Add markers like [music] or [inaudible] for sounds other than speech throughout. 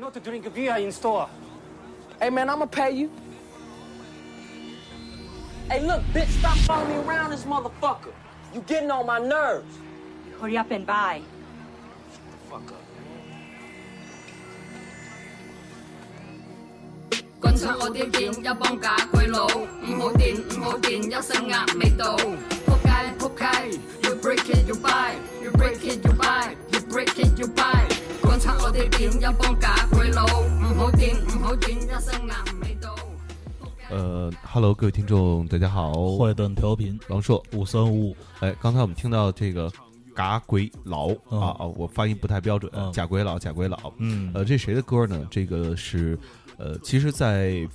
not to drink beer in store. Hey man, I'ma pay you. Hey look, bitch, stop following me around this motherfucker. You getting on my nerves. Hurry up and buy. Fuck up. 观察我啲店一帮假佢佬，唔好掂唔好掂，一身压味道。仆街仆街，You break it you buy，You break it you buy，You break it you buy。 我啲店一幫假鬼佬，唔好掂唔好掂，一身壓味道。呃，Hello，各位听众，大家好，坏蛋调频王硕。五三五五，哎，刚才我们听到这个嘎鬼佬嗯啊啊，我发音不太标准，嗯假鬼佬，假鬼佬。嗯呃，这谁的歌呢？这个是呃，其实，在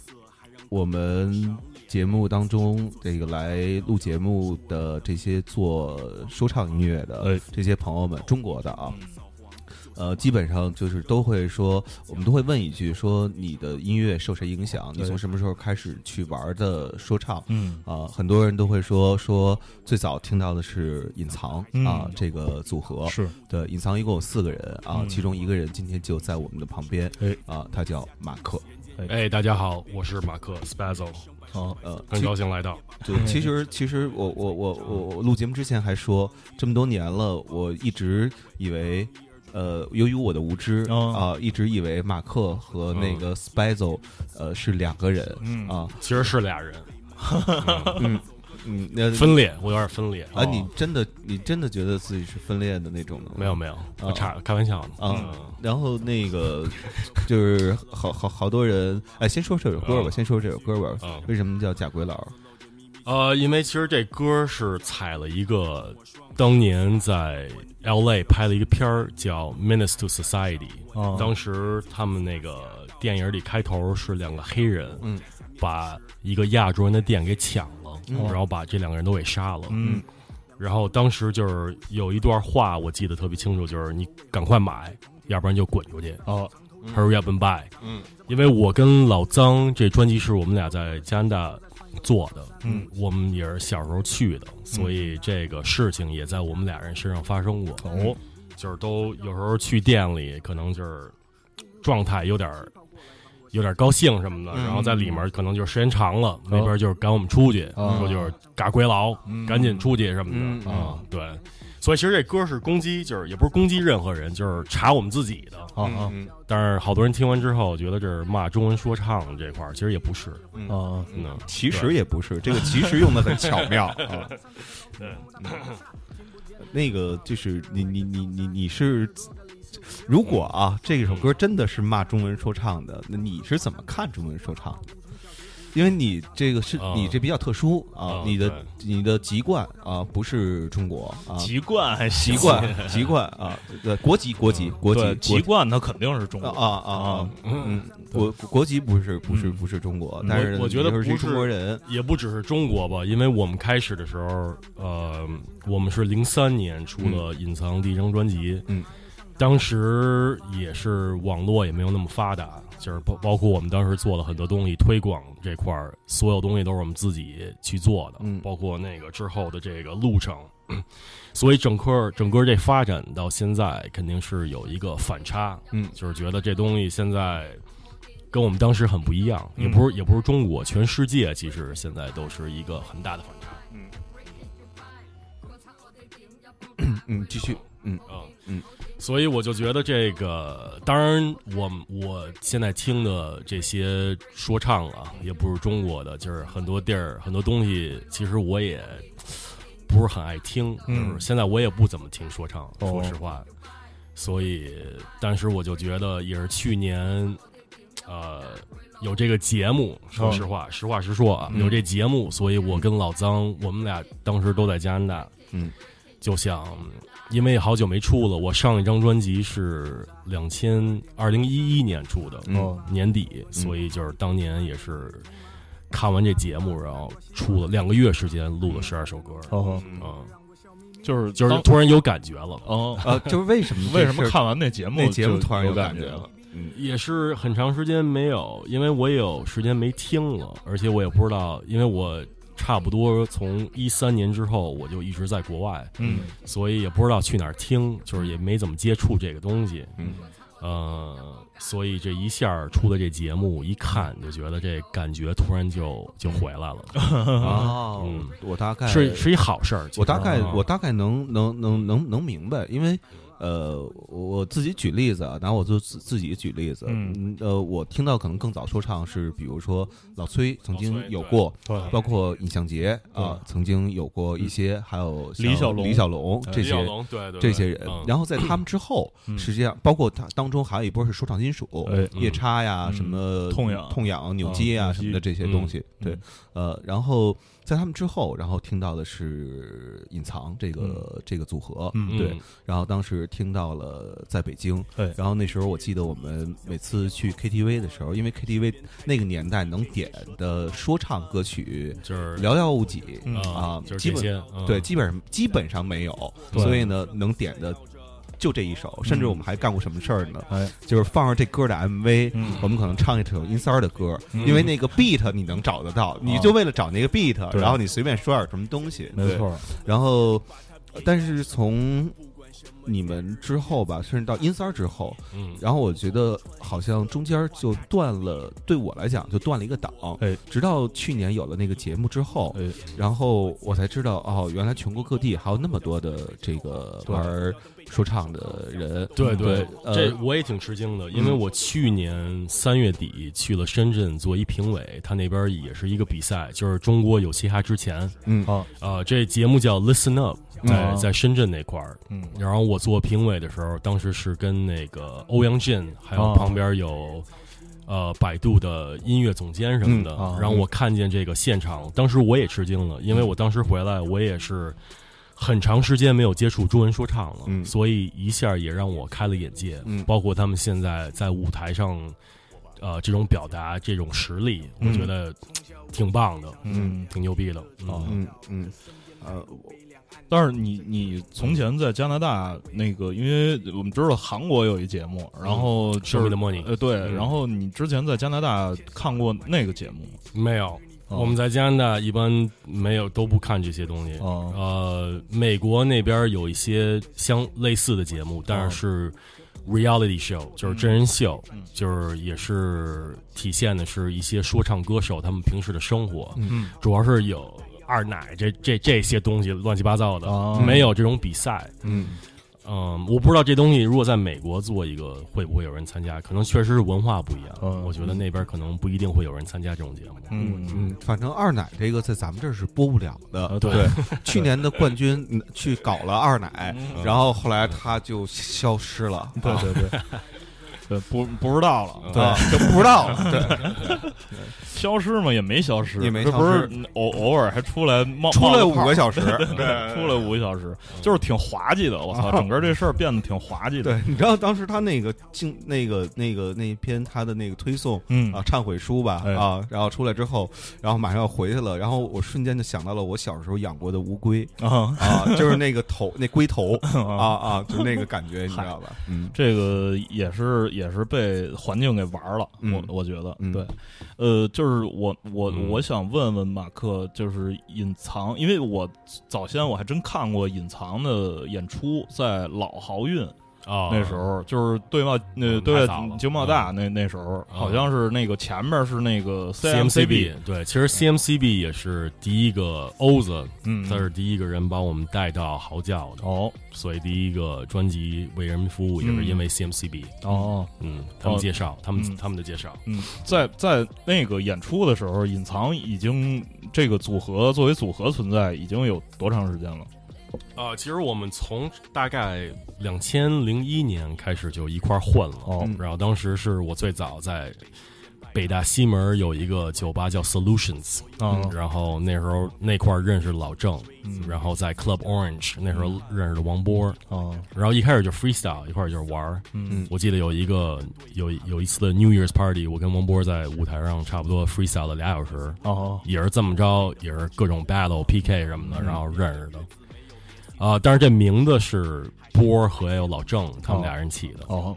我们节目当中，这个来录节目的这些做说唱音乐的哎这些朋友们，中国的啊。呃，基本上就是都会说，我们都会问一句，说你的音乐受谁影响？你从什么时候开始去玩的说唱？嗯啊、很多人都会说说最早听到的是隐藏啊、嗯这个组合是对，隐藏一共有四个人啊，嗯其中一个人今天就在我们的旁边，哎啊，他叫马克，哎，大家好，我是马克 Spazzo，啊呃，很高兴来到。对，其实其实我我我我我录节目之前还说，这么多年了，我一直以为。呃，由于我的无知啊、哦一直以为马克和那个 Spazzo，呃，是两个人，嗯。啊，其实是俩人，嗯 [laughs] 嗯，那分裂，我有点分裂啊，你真的你真的觉得自己是分裂的那种的吗？没有没有，我差开玩笑呢。啊，然后那个 [laughs] 就是好好好多人，哎，先说这首歌吧，啊先说这首歌吧啊。为什么叫假鬼佬？呃，因为其实这歌是踩了一个当年在 L A 拍了一个片儿叫《Menace to Society》，哦。当时他们那个电影里开头是两个黑人，嗯，把一个亚洲人的店给抢了，然后把这两个人都给杀了，嗯。然后当时就是有一段话我记得特别清楚，就是你赶快买，要不然就滚出去。哦，Hurry up and buy。嗯，因为我跟老张这专辑是我们俩在加拿大做的，嗯，我们也是小时候去的，所以这个事情也在我们俩人身上发生过。哦，就是都有时候去店里，可能就是状态有点儿有点高兴什么的，嗯。然后在里面可能就时间长了，那边就是赶我们出去，哦。说就是嘎鬼佬，嗯。赶紧出去什么的、嗯。啊，对。所以其实这歌是攻击，就是也不是攻击任何人，就是查我们自己的。啊但是好多人听完之后觉得这是骂中文说唱这块儿，其实也不是。啊嗯，其实也不是，这个其实用的很巧妙 [laughs] 啊。对，那个就是你你你你你是，如果啊这首歌真的是骂中文说唱的，那你是怎么看中文说唱的？因为你这个是啊。你这比较特殊啊啊，你的你的籍贯啊不是中国啊，籍贯还籍习惯籍贯 [laughs] 啊，对国籍国籍国籍籍。贯，那肯定是中国。啊啊啊啊！嗯，国国籍不是不是不是中国，但是我我觉得不是中国人，也不只是中国吧，因为我们开始的时候，呃，我们是零三年出了《隐藏》第一张专辑，嗯，当时也是网络也没有那么发达，就是包包括我们当时做了很多东西，推广这块儿，所有东西都是我们自己去做的，嗯包括那个之后的这个路程，[clears throat] 所以整个整个这发展到现在肯定是有一个反差，嗯就是觉得这东西现在跟我们当时很不一样，嗯也不是也不是中国，全世界其实现在都是一个很大的反差。嗯，嗯继续，嗯。嗯，嗯，所以我就觉得这个，当然我我现在听的这些说唱啊，也不是中国的，就是很多地儿很多东西，其实我也不是很爱听，嗯就是现在我也不怎么听说唱，哦说实话。所以，当时我就觉得，也是去年，呃，有这个节目，说实话，实话实说啊，嗯。有这节目，所以我跟老张，我们俩当时都在加拿大，嗯，就想，因为好久没出了，我上一张专辑是两千二零一一年出的，嗯。年底，所以就是当年也是看完这节目，然后出了两个月时间录了十二首歌，哦，嗯，就是就是突然有感觉了，哦，啊，就是为什么 [laughs] 为什么看完那节目那节目突然有感觉了？？嗯。也是很长时间没有，因为我也有时间没听了，而且我也不知道，因为我差不多从一三年之后我就一直在国外，嗯。所以也不知道去哪儿听，就是也没怎么接触这个东西。嗯，呃，所以这一下出的这节目，一看就觉得这感觉突然就就回来了，[laughs] 哦嗯，我大概是是一好事儿。我大概啊。我大概能能能能能明白，因为呃，我自己举例子啊，拿我就自自己举例子，嗯。呃，我听到可能更早说唱是，比如说老崔曾经有过，对。包括尹相杰啊，曾经有过一些，还有李小龙。李小龙这些李小龙对对对。这些人。嗯，然后在他们之后，嗯。实际上包括他当中还有一波是说唱金属哎，夜叉呀，嗯。什么痛痒。痛痒、扭机啊什么的这些东西，嗯。对，呃，然后在他们之后，然后听到的是隐藏这个这个组合，嗯对嗯，然后当时听到了在北京，对然后那时候我记得我们每次去 KTV 的时候，因为 KTV 那个年代能点的说唱歌曲就是寥寥无几嗯啊，就是基本对，基本上基本上没有，所以呢，能点的就这一首，甚至我们还干过什么事儿呢？哎，就是放上这歌的 MV，、嗯。我们可能唱一首音三儿的歌，嗯。因为那个 beat 你能找得到，你就为了找那个 beat，、然后你随便说点什么东西，没错，然后，呃但是从你们之后吧，甚至到音三儿之后，嗯。然后我觉得好像中间就断了，对我来讲就断了一个档。哎。直到去年有了那个节目之后，哎，然后我才知道哦，原来全国各地还有那么多的这个对。玩说唱的人。对对，这呃，我也挺吃惊的，因为嗯。我去年三月底去了深圳做一评委，他那边也是一个比赛，就是中国有嘻哈之前，嗯。啊，呃，这节目叫 Listen Up，在、嗯在深圳那块儿。嗯。然后我做评委的时候，当时是跟那个欧阳震，还有哦。旁边有。呃，百度的音乐总监什么的，嗯。啊然后我看见这个现场，当时我也吃惊了，因为我当时回来，我也是很长时间没有接触中文说唱了，嗯所以一下也让我开了眼界，嗯包括他们现在在舞台上，呃，这种表达、这种实力，我嗯觉得挺棒的，嗯。挺牛逼的，啊嗯嗯，呃，但是你你从前在加拿大那个，因为我们知道韩国有一节目，然后是 me the money 呃对，嗯然后你之前在加拿大看过那个节目？没有。哦。我们在加拿大一般没有都不看这些东西。哦。呃，美国那边有一些相类似的节目，但是是 reality show，就是真人秀，嗯。就是也是体现的是一些说唱歌手他们平时的生活，嗯。主要是有二奶这这这些东西乱七八糟的，哦。没有这种比赛。嗯嗯，我不知道这东西如果在美国做一个会不会有人参加，可能确实是文化不一样。嗯我觉得那边可能不一定会有人参加这种节目。嗯嗯，反正二奶这个在咱们这儿是播不了的。呃对对，去年的冠军嗯去搞了二奶，嗯然后后来他就消失了。对对对，对不不知道了，对，就不知道了。[laughs] 对，消失嘛也没消失，也没这不是消失偶偶尔还出来冒出来五个小时。对，出来五个小时，就是挺滑稽的。我操，整个这事儿变得挺滑稽的。对，你知道当时他那个经那个那个那篇他的那个推送嗯。啊忏悔书吧哎。啊，然后出来之后，然后马上要回去了，然后我瞬间就想到了我小时候养过的乌龟。啊，啊，就是那个头那龟头。[laughs] 啊。啊，就那个感觉，你知道吧？嗯。这个也是也是被环境给玩了，嗯我我觉得嗯。对，呃，就是我我嗯。我想问问马克，就是隐藏，因为我早先我还真看过隐藏的演出，在老豪运啊，那时候，就是对外那嗯对外经贸大那那时候，好像是那个前面是那个 CMCB 对，其实 CMCB 也是第一个欧子，嗯，他是第一个人把我们带到嚎叫的，哦。所以第一个专辑为人民服务也是因为 CMCB，哦。嗯，他们介绍，他们嗯。他们的介绍，嗯，在在那个演出的时候，隐藏已经这个组合作为组合存在已经有多长时间了？啊，其实我们从大概两千零一年开始就一块儿混了，哦然后当时是我最早在北大西门有一个酒吧叫 Solutions，嗯然后那时候那块认识老郑，嗯然后在 Club Orange 那时候认识的王波，嗯然后一开始就 freestyle，一块儿就是玩儿。嗯我记得有一个有有一次的 New Year's Party，我跟王波在舞台上差不多 freestyle 了俩小时，哦也是这么着，也是各种 battle PK 什么的，嗯然后认识的。啊、但是这名字是波儿和有老郑他们俩人起的。哦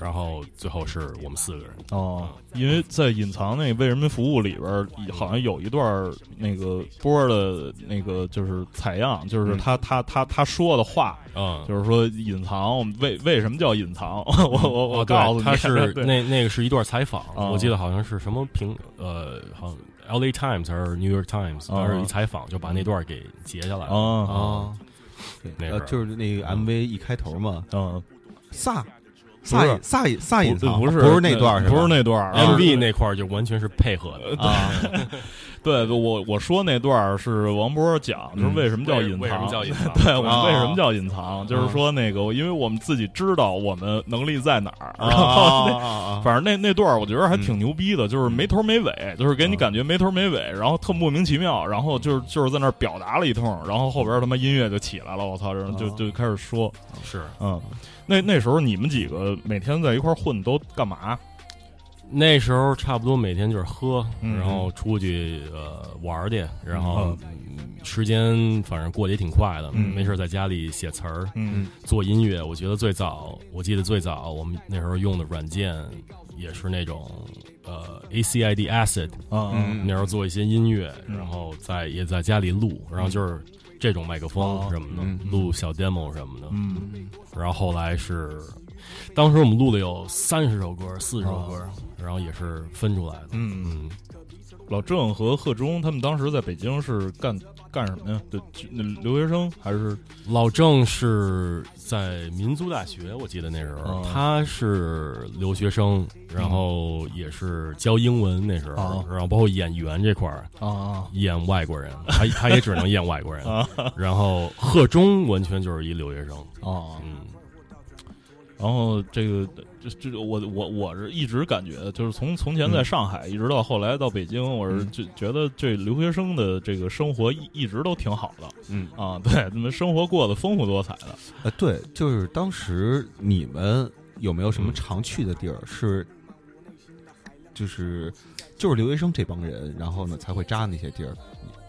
然后最后是我们四个人。哦，因为在隐藏那为人民服务里边，好像有一段那个波儿的那个就是采样，就是他、他他他说的话，嗯，就是说隐藏为为什么叫隐藏？[laughs] 我我我告诉你，他是那那个是一段采访，哦我记得好像是什么评呃，好像 L A Times 还是 New York Times，哦当时一采访就把那段给截下来了。哦啊，对呃就是那个 MV 一开头嘛，嗯，萨是。萨隐萨隐萨隐藏，不是不是那段？不是那段 MV 那块儿就完全是配合的。啊，[laughs] 对我我说那段儿是王波讲，就是为什么叫隐藏？为为什么叫隐藏 [laughs] 对我们啊为什么叫隐藏？就是说那个，因为我们自己知道我们能力在哪儿，然后那反正那那段儿我觉得还挺牛逼的，就是没头没尾，就是给你感觉没头没尾，然后特莫名其妙，然后就是就是在那儿表达了一通，然后后边他妈音乐就起来了，我操，然后就就开始说，是嗯，那那时候你们几个每天在一块混都干嘛？那时候差不多每天就是喝，嗯。然后出去呃玩去，然后、嗯。时间反正过得也挺快的，嗯。没事儿在家里写词儿、嗯。做音乐。我觉得最早，我记得最早我们那时候用的软件也是那种呃 ACID Acid，那时候做一些音乐，嗯。然后在也在家里录，然后就是这种麦克风哦。什么的，嗯。录小 demo 什么的。嗯。然后后来是，[laughs] 当时我们录了有三十首歌、四十首歌，然后也是分出来的。嗯，嗯，老郑和贺中他们当时在北京是干干什么呀？对，那留学生还是？老郑是在民族大学，我记得那时候、哦他是留学生，然后也是教英文那时候，哦然后包括演员这块儿啊演外国人，他他也只能演外国人。然后贺中完全就是一留学生，啊，嗯，然后这个这这个我我我是一直感觉，就是从从前在上海、一直到后来到北京，我是就觉得这留学生的这个生活一一直都挺好的。嗯。啊，[laughs] 对，他们生活过得丰富多彩的。呃，对，就是当时你们有没有什么嗯。常去的地儿是，就是就是留学生这帮人，然后呢才会扎那些地儿，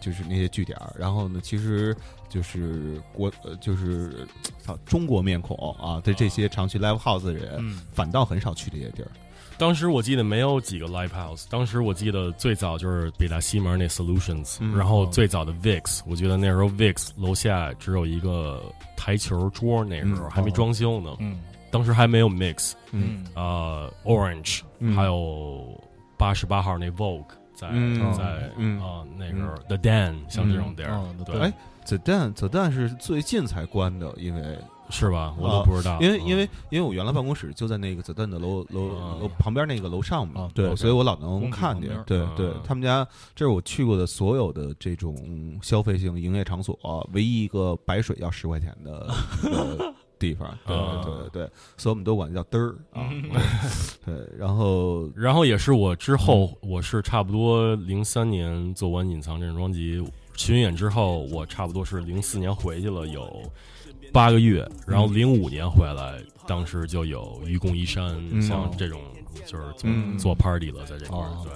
就是那些据点，然后呢，其实就是国呃就是操中国面孔啊对这些常去 live house 的人，嗯。反倒很少去这些地儿。当时我记得没有几个 live house，当时我记得最早就是北大西门那 Solutions，、嗯然后最早的 VIX，我觉得那时候 VIX 楼下只有一个台球桌，那时候嗯还没装修呢，嗯。当时还没有 Mix，嗯。呃，Orange，、嗯。还有八十八号那 Vogue 在、嗯。在嗯。啊、那时候、The Dan 像这种地儿，嗯对，哎子弹子弹是最近才关的，因为是吧？我都不知道，嗯因为因为因为我原来办公室就在那个子弹的楼楼啊楼旁边那个楼上嘛啊，对所以我老能看见。对啊对，他们家这是我去过的所有的这种消费性营业场所，唯一一个白水要十块钱的的地方。对对对对，所以我们都管它叫嘚儿 [laughs] 啊。对，然后 [laughs] 然后也是我之后，我是差不多零三年做完《隐藏》这张专辑巡演之后，我差不多是零四年回去了有八个月，然后零五年回来，当时就有愚公移山，嗯。像这种就是做、嗯。做 party 了，在这块儿，哦。对，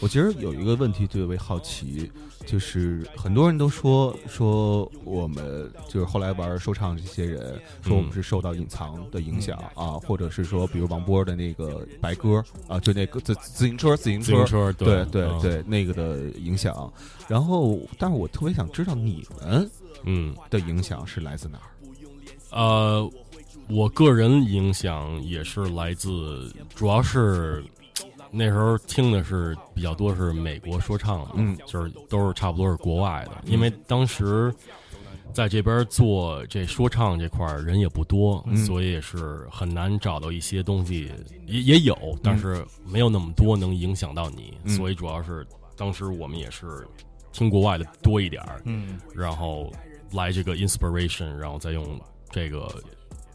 我其实有一个问题最为好奇，就是很多人都说说我们就是后来玩说唱这些人说我们是受到隐藏的影响、啊，或者是说比如王波的那个白鸽啊，就那个自自行车自行自行车对对嗯对那个的影响。然后，但是我特别想知道你们嗯的影响是来自哪儿？呃，我个人影响也是来自，主要是那时候听的是比较多是美国说唱嘛，嗯。就是都是差不多是国外的，因为当时在这边做这说唱这块儿人也不多，嗯。所以也是很难找到一些东西，也也有，但是没有那么多能影响到你，嗯。所以主要是当时我们也是听国外的多一点儿，嗯。然后来这个 inspiration，然后再用这个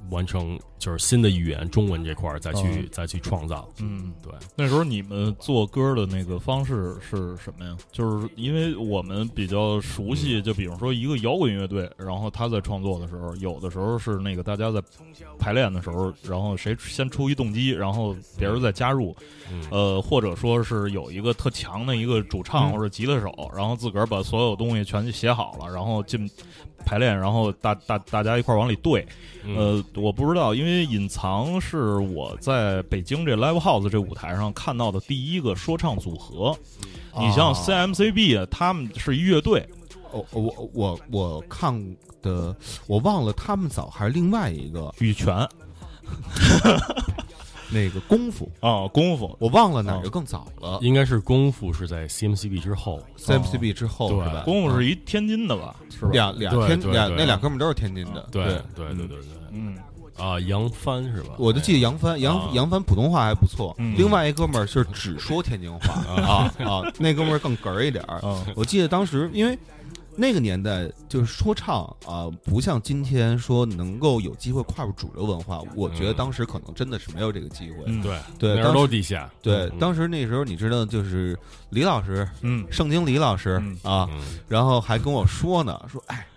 完成就是新的语言中文这块儿再去、嗯。再去创造。嗯，对，那时候你们做歌的那个方式是什么呀？就是因为我们比较熟悉，就比如说一个摇滚乐队，然后他在创作的时候，有的时候是那个大家在排练的时候，然后谁先出一动机，然后别人再加入，嗯。呃，或者说是有一个特强的一个主唱嗯或者吉他手，然后自个儿把所有东西全写好了，然后进排练，然后大大大家一块儿往里对。嗯。呃，我不知道，因为隐藏是我在北京这 live house 这舞台上看到的第一个说唱组合。你像啊 CMCB，他们是一乐队，我我我我看的，我忘了他们早还是另外一个羽泉 [laughs] 那个功夫，[laughs] 啊，功夫我忘了哪个更早了。应该是功夫是在 CMCB 之后，CMCB 之后对是吧？功夫是一天津的吧？是吧？俩俩对对对天俩那俩哥们都是天津的，对对。对对对对，嗯，啊，杨帆是吧？我就记得杨帆，杨啊。杨帆普通话还不错，嗯。另外一哥们儿是只说天津话啊。啊，那哥们儿更哏儿一点儿。嗯。我记得当时因为那个年代就是说唱啊，不像今天说能够有机会跨入主流文化，我觉得嗯。当时可能真的是没有这个机会。嗯。对那时对当时都是地下，对，嗯。当时那时候你知道，就是李老师，嗯。圣经李老师嗯。啊，嗯。然后还跟我说呢，说哎，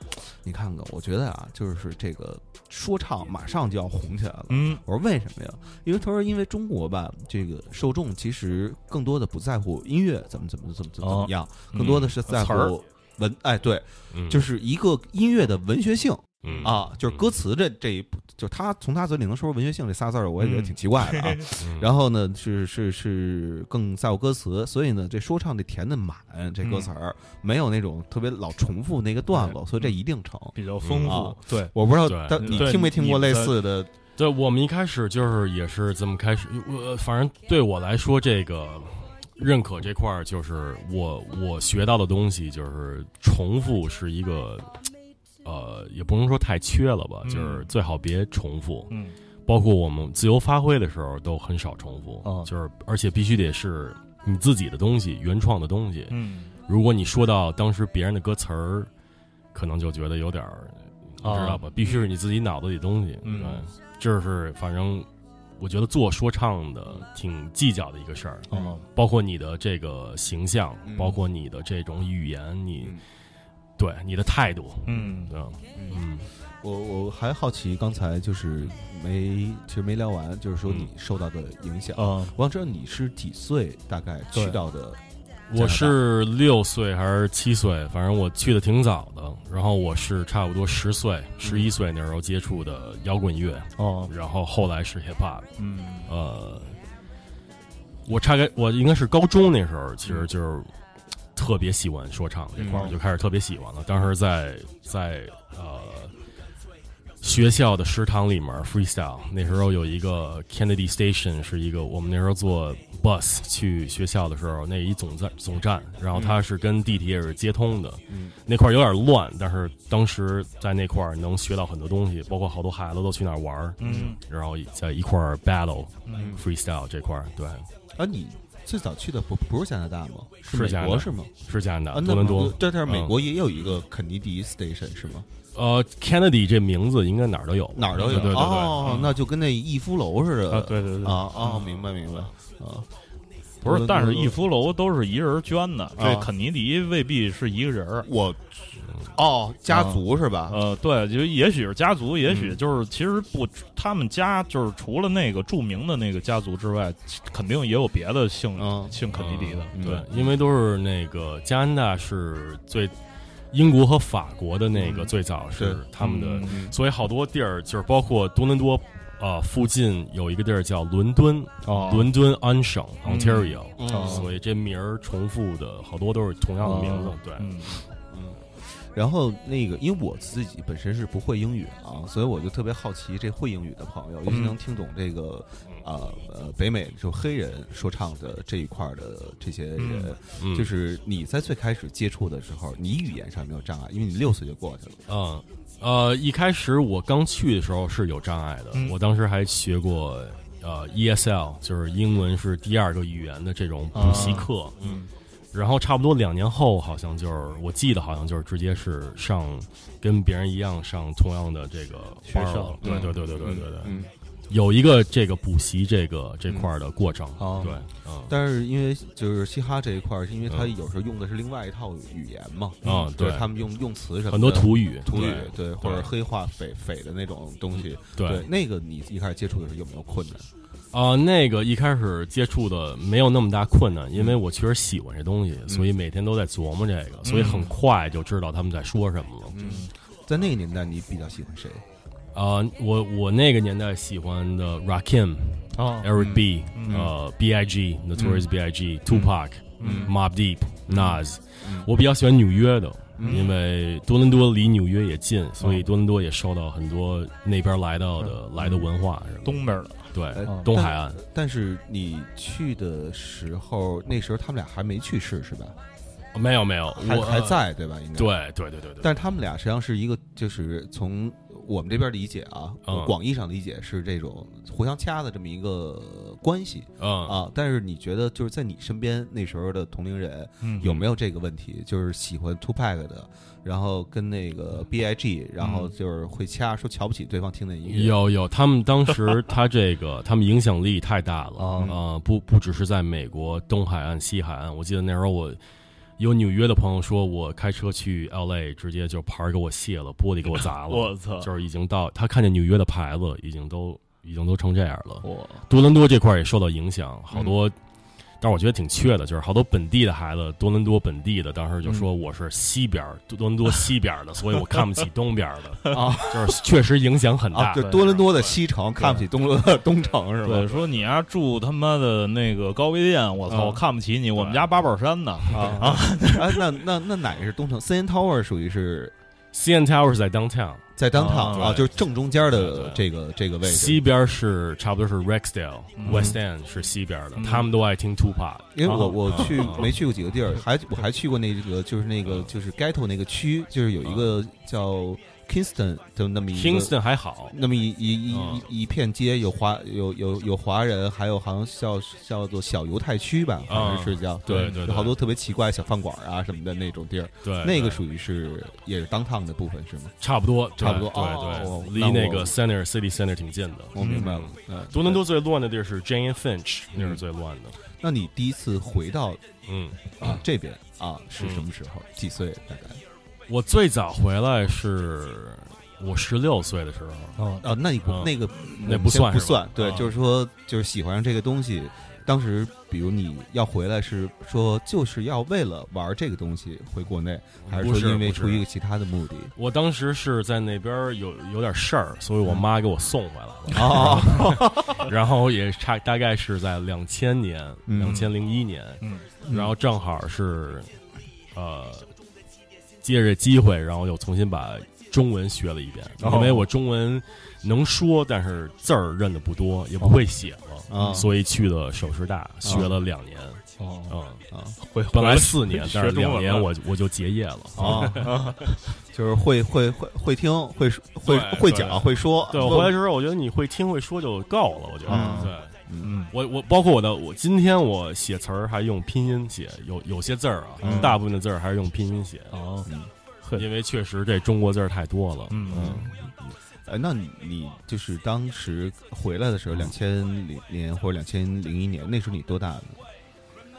你看看，我觉得啊，就是这个说唱马上就要红起来了。嗯我说为什么呀？因为他说，因为中国吧，这个受众其实更多的不在乎音乐怎么怎么怎么怎么怎么样，嗯更多的是在乎文，哎，对，嗯就是一个音乐的文学性嗯啊，就是歌词这这一步，就他从他嘴里能说出文学性这仨字儿，我也觉得嗯挺奇怪的啊。嗯 [laughs] 然后呢，是是是更在乎歌词，所以呢，这说唱这填的满，这歌词儿没有那种特别老重复那个段落，所以这一定成。比较丰富，对，我不知道对但你听没听过类似的？[laughs] 对，我们一开始就是也是这么开始，我反正对我来说，这个认可这块儿，就是我我学到的东西，就是重复是一个，呃，也不能说太缺了吧，嗯就是最好别重复。嗯包括我们自由发挥的时候，都很少重复，哦就是而且必须得是你自己的东西，原创的东西。嗯如果你说到当时别人的歌词儿，可能就觉得有点儿，你知道吧？必须是你自己脑子里的东西。嗯对，这是反正我觉得做说唱的挺计较的一个事儿，嗯包括你的这个形象，嗯包括你的这种语言，你、嗯对你的态度，嗯。对，嗯。我我还好奇，刚才就是没其实没聊完，就是说嗯。你受到的影响。啊我想知道你是几岁大概去到的？我是六岁还是七岁，反正我去的挺早的。然后我是差不多十岁、十一岁那时候接触的摇滚乐，哦。然后后来是 hip hop。嗯。呃，我大概我应该是高中那时候，其实就是特别喜欢说唱这块儿，嗯。就开始特别喜欢了。当时在在呃学校的食堂里面 freestyle，那时候有一个 Kennedy Station，是一个我们那时候坐 bus 去学校的时候，那一总站总站，然后它是跟地铁也是接通的，嗯。那块儿有点乱，但是当时在那块儿能学到很多东西，包括好多孩子都去那儿玩儿，嗯。然后在一块儿 battle 嗯。freestyle 这块儿，对，啊，你最早去的不不是加拿大吗？是美是加拿大。国是吗？是加拿大多伦多。这但是美嗯国也有一个肯尼迪 station 是吗？呃，Kennedy 这名字应该哪儿都有，哪儿都有。对对对对。哦，嗯那就跟那逸夫楼似的。啊对对对。啊哦，明白明白。啊，不是，但是逸夫夫楼都是一人捐的，啊这肯尼迪未必是一个人儿。我哦家族是吧？呃，对，就也许是家族，也许嗯就是其实不，他们家就是除了那个著名的那个家族之外，肯定也有别的姓嗯姓肯尼迪的。嗯对，因为都是那个加拿大是最英国和法国的那个嗯最早是他们的，嗯所以好多地儿就是包括多伦多。啊、附近有一个地儿叫伦敦，哦。伦敦安省嗯。（Ontario），、嗯所以这名儿重复的好多都是同样的名字。哦。对，嗯。然后那个，因为我自己本身是不会英语啊，所以我就特别好奇这会英语的朋友，尤其能听懂这个啊呃北美就黑人说唱的这一块的这些人，嗯。就是你在最开始接触的时候，你语言上有没有障碍？因为你六岁就过去了。嗯，呃，一开始我刚去的时候是有障碍的，嗯。我当时还学过呃 ESL，就是英文是第二个语言的这种补习课。嗯。然后差不多两年后，好像就是我记得好像就是直接是上跟别人一样上同样的这个班儿学校。了对对对对对对对，嗯，有一个这个补习这个这块儿的过程。哦对，嗯。但是因为就是嘻哈这一块儿，是因为它嗯有时候用的是另外一套语言嘛，嗯对。他们用用词什么很多土语，土语对对，或者黑话匪匪的那种东西，对。那个你一开始接触的时候有没有困难？啊、那个一开始接触的没有那么大困难，因为我确实喜欢这东西，所以每天都在琢磨这个，所以很快就知道他们在说什么了。嗯，在那个年代，你比较喜欢谁？啊，我我那个年代喜欢的 Rakim、啊 Eric B、嗯呃 B.I.G、Notorious B.I.G、Tupac、嗯 Mob Deep、Nas，嗯我比较喜欢纽约的，嗯因为多伦多离纽约也近，所以多伦多也受到很多那边来到的来的文化。东边的对呃东海岸，但是你去的时候，那时候他们俩还没去世是吧？没有没有，还我还在对吧？应该。对对对对对，但是他们俩实际上是一个，就是从我们这边理解啊，嗯广义上理解是这种互相掐的这么一个关系嗯啊。但是你觉得就是在你身边那时候的同龄人嗯有没有这个问题？就是喜欢 Two Pack 的，然后跟那个 B I G，然后就是会掐，说瞧不起对方听的音乐。有有，他们当时他这个 [laughs] 他们影响力太大了啊呃不不只是在美国东海岸、西海岸，我记得那时候我有纽约的朋友说，我开车去 L A，直接就牌儿给我卸了，玻璃给我砸了，[laughs] 我操，就是已经到他看见纽约的牌子，已经都已经都成这样了。我多伦多这块也受到影响，好多。但我觉得挺缺的，就是好多本地的孩子，多伦多本地的，当时就说我是西边儿，多伦多西边的，所以我看不起东边的，[laughs] 啊。就是确实影响很大。啊，就多伦多的西城看不起东东城是对，吧？说你丫住他妈的那个高碑店，我操，嗯。我看不起你，我们家八宝山呢。啊。那那那哪个是东城？CN Tower 属于是？CN Tower 是在 downtown，在 downtown 啊啊，就是正中间的这个这个位置。西边是差不多是 Rexdale、嗯。West End 是西边的，嗯。他们都爱听 Tupac。因为我啊。我去啊。没去过几个地儿，还我还去过那个就是那个就是 ghetto 那个区，就是有一个叫 Kingston 就那么一个 Kingston 还好，那么一一一嗯。一一片街，有华有有有华人，还有好像叫叫做小犹太区吧，好像是叫对对对有好多特别奇怪小饭馆啊什么的那种地儿，对，对那个属于是也是当趟的部分是吗？差不多，差不多。对哦对，离那个 Center City Center 挺近的。我明白了，嗯，多伦多最乱的地儿是 Jane Finch，那是最乱的。那你第一次回到嗯，啊这边啊是什么时候？几岁大概？我最早回来是我十六岁的时候，哦啊，那你不嗯。那个那不算不算，对，啊就是说就是喜欢上这个东西。当时，比如你要回来，是说就是要为了玩这个东西回国内，还是说因为出于一个其他的目的？我当时是在那边有有点事儿，所以我妈给我送回来了。[laughs] 哦，[laughs] [laughs] 然后也差大概是在两千年，嗯。两千零一年，嗯。然后正好是呃借着机会，然后又重新把中文学了一遍，哦。因为我中文能说，但是字儿认的不多，也不会写了，啊所以去了首师大学了两年，哦，嗯，啊回本来四年，但是两年我我就结业了。啊，[laughs] 就是会会会会听会会会讲会说。对我回来之后，我觉得你会听会说就够了，我觉得。嗯。对。嗯。我我包括我的我今天我写词儿还用拼音写，有有些字儿啊，嗯。大部分的字儿还是用拼音写，哦。嗯。嘿因为确实这中国字儿太多了。嗯。嗯。哎，那你你就是当时回来的时候，两千零年或者两千零一年，那时候你多大呢？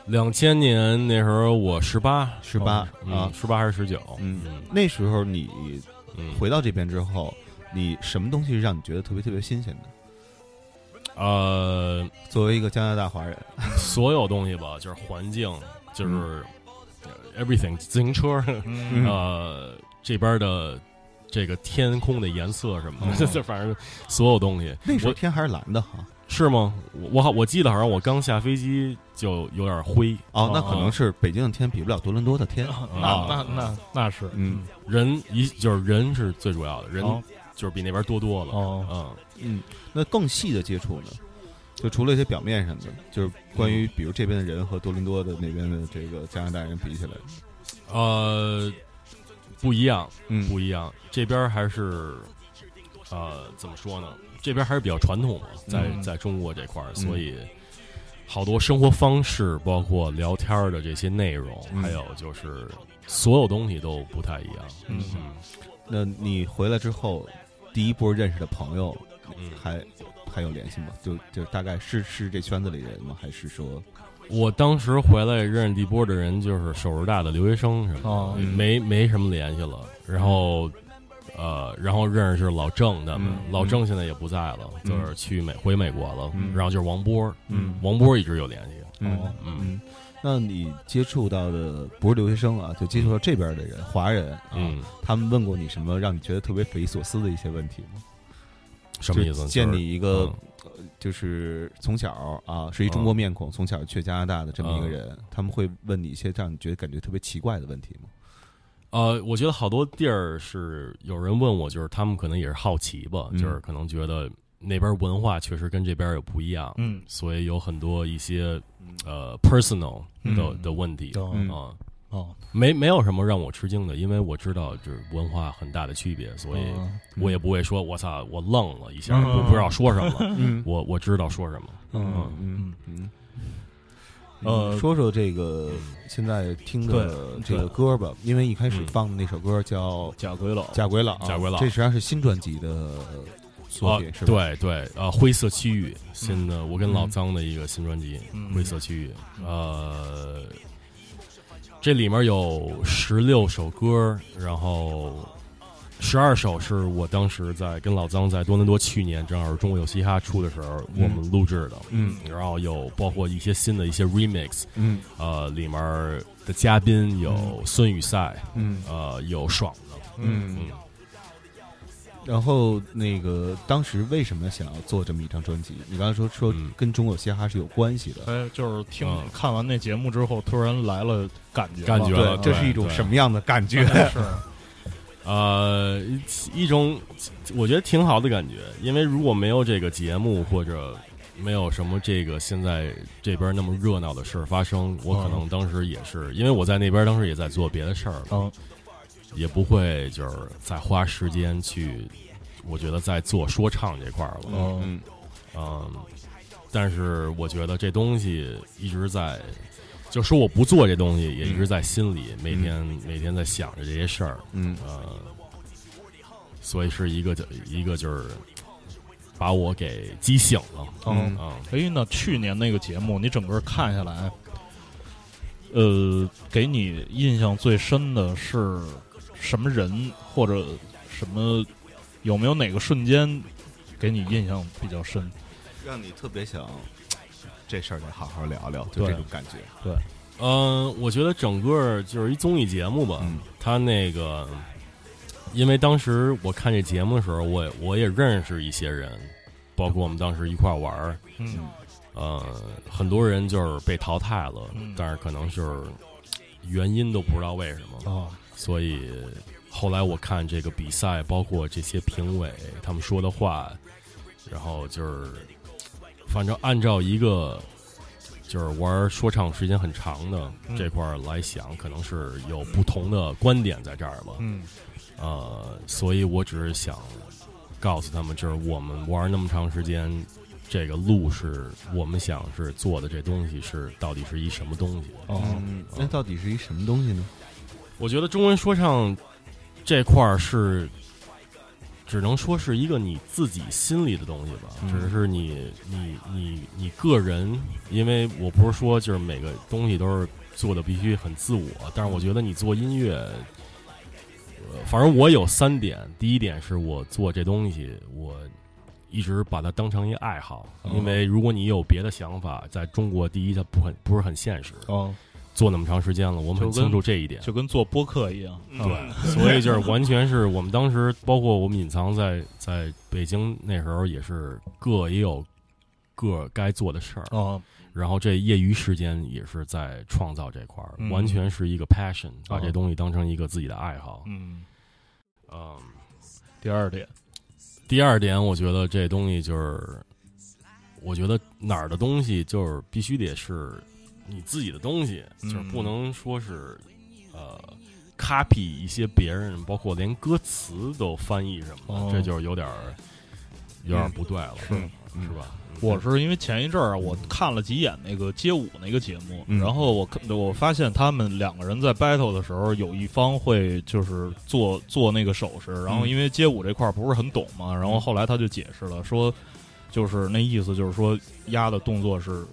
两千年那时候我十八，十八啊，十八还是十九？嗯。嗯。那时候你嗯，回到这边之后，你什么东西是让你觉得特别特别新鲜的？呃，作为一个加拿大华人，[laughs] 所有东西吧，就是环境，就是 everything，自行车，嗯。呃，这边的这个天空的颜色什么的，嗯 [laughs] 就反正所有东西。那时候天还是蓝的哈。是吗？我我好我记得好像我刚下飞机就有点灰，哦，那可能是北京的天比不了多伦多的天。那啊。那那那是嗯。人一就是人是最主要的，人哦。就是比那边多多了。哦。嗯，嗯，那更细的接触呢？就除了一些表面上的，就是关于比如这边的人和多伦多的那边的这个加拿大人比起来，呃，不一样，嗯不一样。这边还是呃，怎么说呢？这边还是比较传统嘛，在嗯在中国这块儿，嗯所以好多生活方式，包括聊天的这些内容，嗯还有就是所有东西都不太一样。嗯嗯那你回来之后，第一波认识的朋友嗯，还还有联系吗？就就大概是是这圈子里人吗？还是说我当时回来认识第一波的人就是首师大的留学生什么的，哦没没什么联系了。然后，呃，然后认识就是老郑他们，嗯老郑现在也不在了，嗯就是去美回美国了。嗯然后就是王波，嗯王波一直有联系。嗯哦嗯嗯？那你接触到的不是留学生啊，就接触到这边的人，华人啊，嗯，他们问过你什么让你觉得特别匪夷所思的一些问题吗？什么意思？就见就是你一个嗯。呃就是从小啊是一中国面孔，从小去加拿大的这么一个人，他们会问你一些让你觉得感觉特别奇怪的问题吗？呃，我觉得好多地儿是有人问我，就是他们可能也是好奇吧，嗯。就是可能觉得那边文化确实跟这边有不一样，嗯。所以有很多一些呃 personal 的、嗯。的问题啊、嗯哦，没没有什么让我吃惊的，因为我知道就是文化很大的区别，所以嗯。我也不会说我操我愣了一下，嗯。不不知道说什么，[laughs] 嗯。我我知道说什么，嗯嗯。嗯。呃你说说这个现在听的这个歌吧，因为一开始嗯。放的那首歌叫假鬼佬《假鬼佬》，假鬼佬这实际上是新专辑的作啊品，是吧？，对对，呃，灰色区域，新的我跟老张的一个新专辑嗯《灰色区域》，呃，这里面有十六首歌，然后十二首是我当时在跟老张在多伦多去年正好是中国有嘻哈出的时候我们录制的，嗯。然后有包括一些新的一些 remix，嗯。呃，里面的嘉宾有孙雨赛，嗯。呃，有爽的，嗯。嗯。然后那个当时为什么想要做这么一张专辑？你刚才说说嗯。跟中国有嘻哈是有关系的，哎，就是听嗯。看完那节目之后，突然来了感觉感觉了，这是一种什么样的感觉？[laughs] 是。[laughs] 呃，一一种我觉得挺好的感觉，因为如果没有这个节目或者没有什么这个现在这边那么热闹的事儿发生，我可能当时也是，因为我在那边当时也在做别的事儿，嗯也不会就是再花时间去，我觉得在做说唱这块儿了，嗯。嗯。嗯，但是我觉得这东西一直在，就说我不做这东西，也一直在心里，每天每天在想着这些事儿，嗯。呃，所以是一个一个就是把我给激醒了，嗯。嗯。哎，那去年那个节目，你整个看下来，呃，给你印象最深的是什么人或者什么？有没有哪个瞬间给你印象比较深？让你特别想这事儿得好好聊聊，就对这种感觉。对嗯、我觉得整个就是一综艺节目吧，嗯他那个，因为当时我看这节目的时候，我也我也认识一些人，包括我们当时一块玩儿，嗯呃，很多人就是被淘汰了，嗯但是可能就是原因都不知道为什么，哦所以后来我看这个比赛，包括这些评委他们说的话，然后就是反正按照一个就是玩说唱时间很长的嗯这块儿来想，可能是有不同的观点在这儿吧。嗯呃，所以我只是想告诉他们，就是我们玩那么长时间，这个路是我们想是做的这东西是到底是一什么东西。哦嗯，那到底是一什么东西呢？我觉得中文说唱这块儿是，只能说是一个你自己心里的东西吧，嗯只是你你你你个人，因为我不是说就是每个东西都是做的必须很自我，但是我觉得你做音乐，呃，反正我有三点，第一点是我做这东西，我。一直把它当成一个爱好，因为如果你有别的想法，在中国第一它不很不是很现实。哦，做那么长时间了，我们很清楚这一点。就跟做播客一样。对，[laughs] 所以就是完全是我们当时，包括我们隐藏在在北京那时候，也是各也有各该做的事儿。哦，然后这业余时间也是在创造这块儿，嗯完全是一个 passion，把哦这东西当成一个自己的爱好。嗯，嗯，第二点，第二点，我觉得这东西就是，我觉得哪儿的东西就是必须得是你自己的东西，嗯。就是不能说是呃 copy 一些别人，包括连歌词都翻译什么的，哦。这就是有点儿有点儿不对了，是。是吧？我是因为前一阵儿啊我看了几眼那个街舞那个节目，嗯。然后我看我发现他们两个人在 battle 的时候，有一方会就是做做那个手势，然后因为街舞这块儿不是很懂嘛，然后后来他就解释了说，就是那意思就是说压的动作是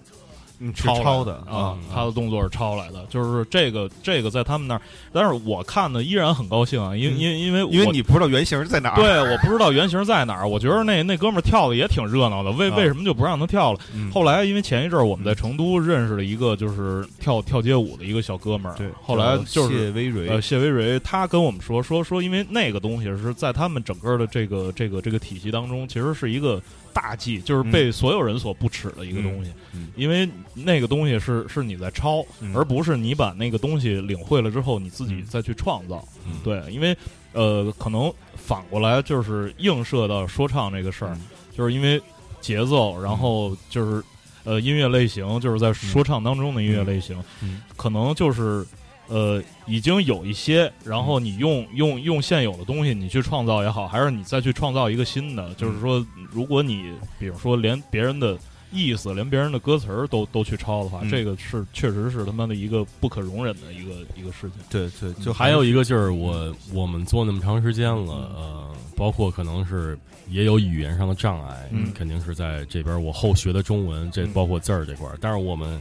抄抄的啊啊，他的动作是抄来的，就是这个这个在他们那儿，但是我看的依然很高兴啊，因为因为因为因为你不知道原型在哪儿。对，我不知道原型在哪儿。我觉得那那哥们儿跳的也挺热闹的，为啊为什么就不让他跳了？嗯后来因为前一阵儿我们在成都认识了一个就是跳跳街舞的一个小哥们儿，对，后来就是谢威蕊呃，谢威蕊他跟我们说说说，因为那个东西是在他们整个的这个这个这个体系当中，其实是一个大忌，就是被所有人所不耻的一个东西。嗯因为那个东西是是你在抄，嗯。而不是你把那个东西领会了之后你自己嗯。再去创造。嗯。对，因为呃，可能反过来就是映射到说唱这个事儿，嗯。就是因为节奏，然后就是。呃，音乐类型就是在说唱当中的音乐类型，嗯。可能就是呃，已经有一些，然后你用用用现有的东西，你去创造也好，还是你再去创造一个新的，就是说，如果你比如说连别人的意思，连别人的歌词儿都都去抄的话，嗯。这个是确实是他妈的一个不可容忍的一个一个事情。对对，就还有一个个就是我我们做那么长时间了，呃，包括可能是也有语言上的障碍，嗯。肯定是在这边我后学的中文，这嗯。包括字儿这块儿，但是我们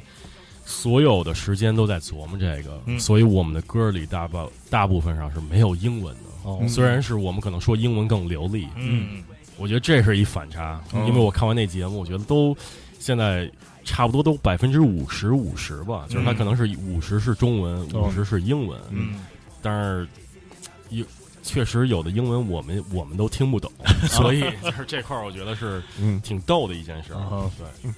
所有的时间都在琢磨这个，嗯。所以我们的歌里大部大部分上是没有英文的。哦。虽然是我们可能说英文更流利，嗯。我觉得这是一反差，嗯因为我看完那节目，我觉得都现在差不多都百分之五十五十吧，就是它嗯可能是五十是中文，哦。五十是英文，嗯。但是有确实有的英文我们我们都听不懂，[laughs] 所以就是这块儿我觉得是嗯。挺逗的一件事儿。啊对，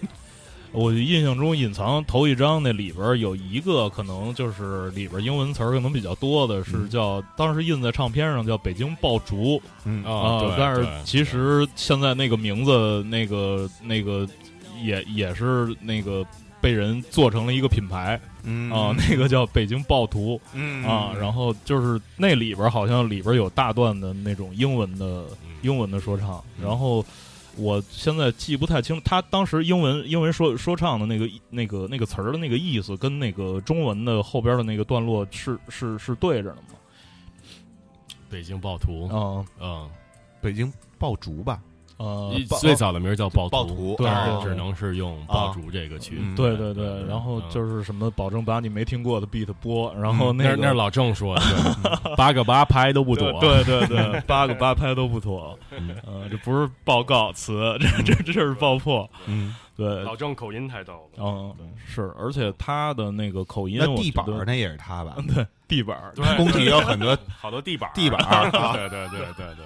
我印象中隐藏头一张那里边有一个可能就是里边英文词儿可能比较多的是叫、当时印在唱片上叫北京爆竹嗯啊对但是其实现在那个名字那个那个也也是那个被人做成了一个品牌嗯啊，那个叫北京暴徒嗯啊，然后就是那里边好像里边有大段的那种英文的英文的说唱，然后我现在记不太清，他当时英文英文说说唱的那个那个那个词儿的那个意思，跟那个中文的后边的那个段落是是是对着的吗？北京暴徒，嗯。嗯，北京爆竹吧，呃最早的名儿叫暴暴徒对只能是用爆竹这个去。嗯对对对，对然后嗯就是什么，保证把你没听过的 beat 播，然后那那老郑说的，对八个八拍都不妥。对对对对，八个八拍都不妥，[laughs] 嗯呃，这不是报告词，这这这是爆破，嗯，对，老郑口音太逗了。嗯，是，而且他的那个口音，那地板那也是他吧？[laughs] 对地板工体有很多 [laughs] 好多地板地板对对对对对。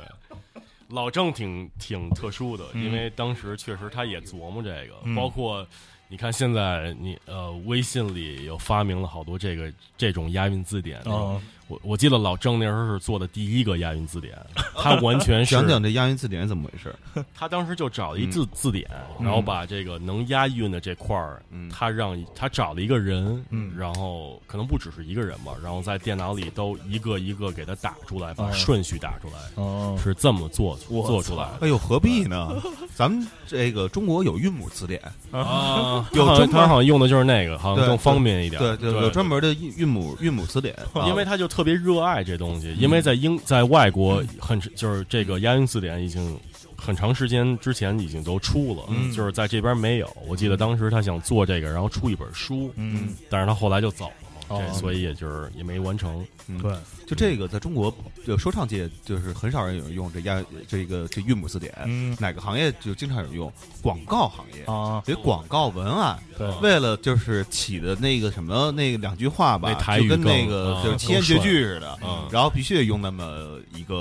老郑挺挺特殊的，嗯因为当时确实他也琢磨这个，嗯包括你看现在你呃微信里有发明了好多这个这种押韵字典。啊，我我记得老郑那时候是做的第一个押韵字典，他完全是讲讲这押韵字典是怎么回事？[laughs] 他当时就找了一字、字典，嗯然后把这个能押韵的这块儿，嗯他让他找了一个人，嗯然后可能不只是一个人吧，然后在电脑里都一个一个给他打出来，把哦顺序打出来，哦，是这么做做出来的。哎呦，何必呢？咱们这个中国有韵母字典，啊，[laughs] 有专门他好像用的就是那个，好像更方便一点。对对，有专门的韵韵母韵母词典，因为他就特别热爱这东西，因为在英在外国很就是这个押韵字典已经很长时间之前已经都出了，嗯。就是在这边没有。我记得当时他想做这个，然后出一本书，嗯，但是他后来就走了。嘛，哦这所以也就是也没完成。嗯对，就这个在中国就说唱界就是很少人有人用这押这个这韵母字典，嗯哪个行业就经常有人用？广告行业。啊，给广告文案，对为了就是起的那个什么那个两句话吧，那台就跟那个啊就是七言绝句似的，嗯然后必须得用那么一个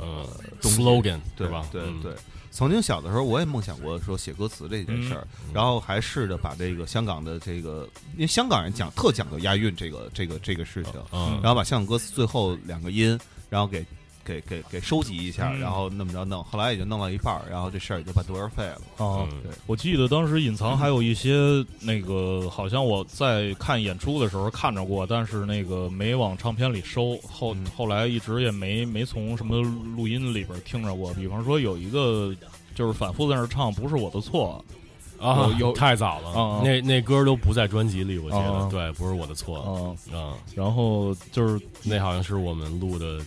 呃东西，slogan 对吧？嗯对对。曾经小的时候，我也梦想过说写歌词这件事儿，然后还试着把这个香港的这个，因为香港人讲特讲究押韵这个这个这个事情，嗯。然后把香港歌词最后两个音，然后给给给给收集一下，嗯然后那么着弄，后来也就弄到一半儿，然后这事儿也就半途而废了。啊，嗯我记得当时隐藏还有一些那个，好像我在看演出的时候看着过，但是那个没往唱片里收，后嗯后来一直也没没从什么录音里边听着过。比方说有一个就是反复在那儿唱，不是我的错，啊有有太早了啊，那那歌都不在专辑里，我记啊得，对，不是我的错，嗯，嗯，然后就是那好像是我们录的，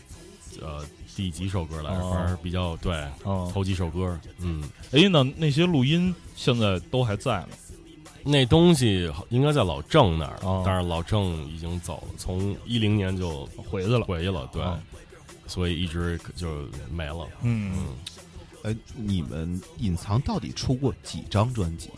呃，第几首歌来着？哦。反正比较对，嗯，头几首歌，嗯，哎，那那些录音现在都还在吗？那东西应该在老郑那儿，哦。但是老郑已经走了，从一零年就回去了。回去了，对，哦。所以一直就没了。嗯，哎，你们隐藏到底出过几张专辑？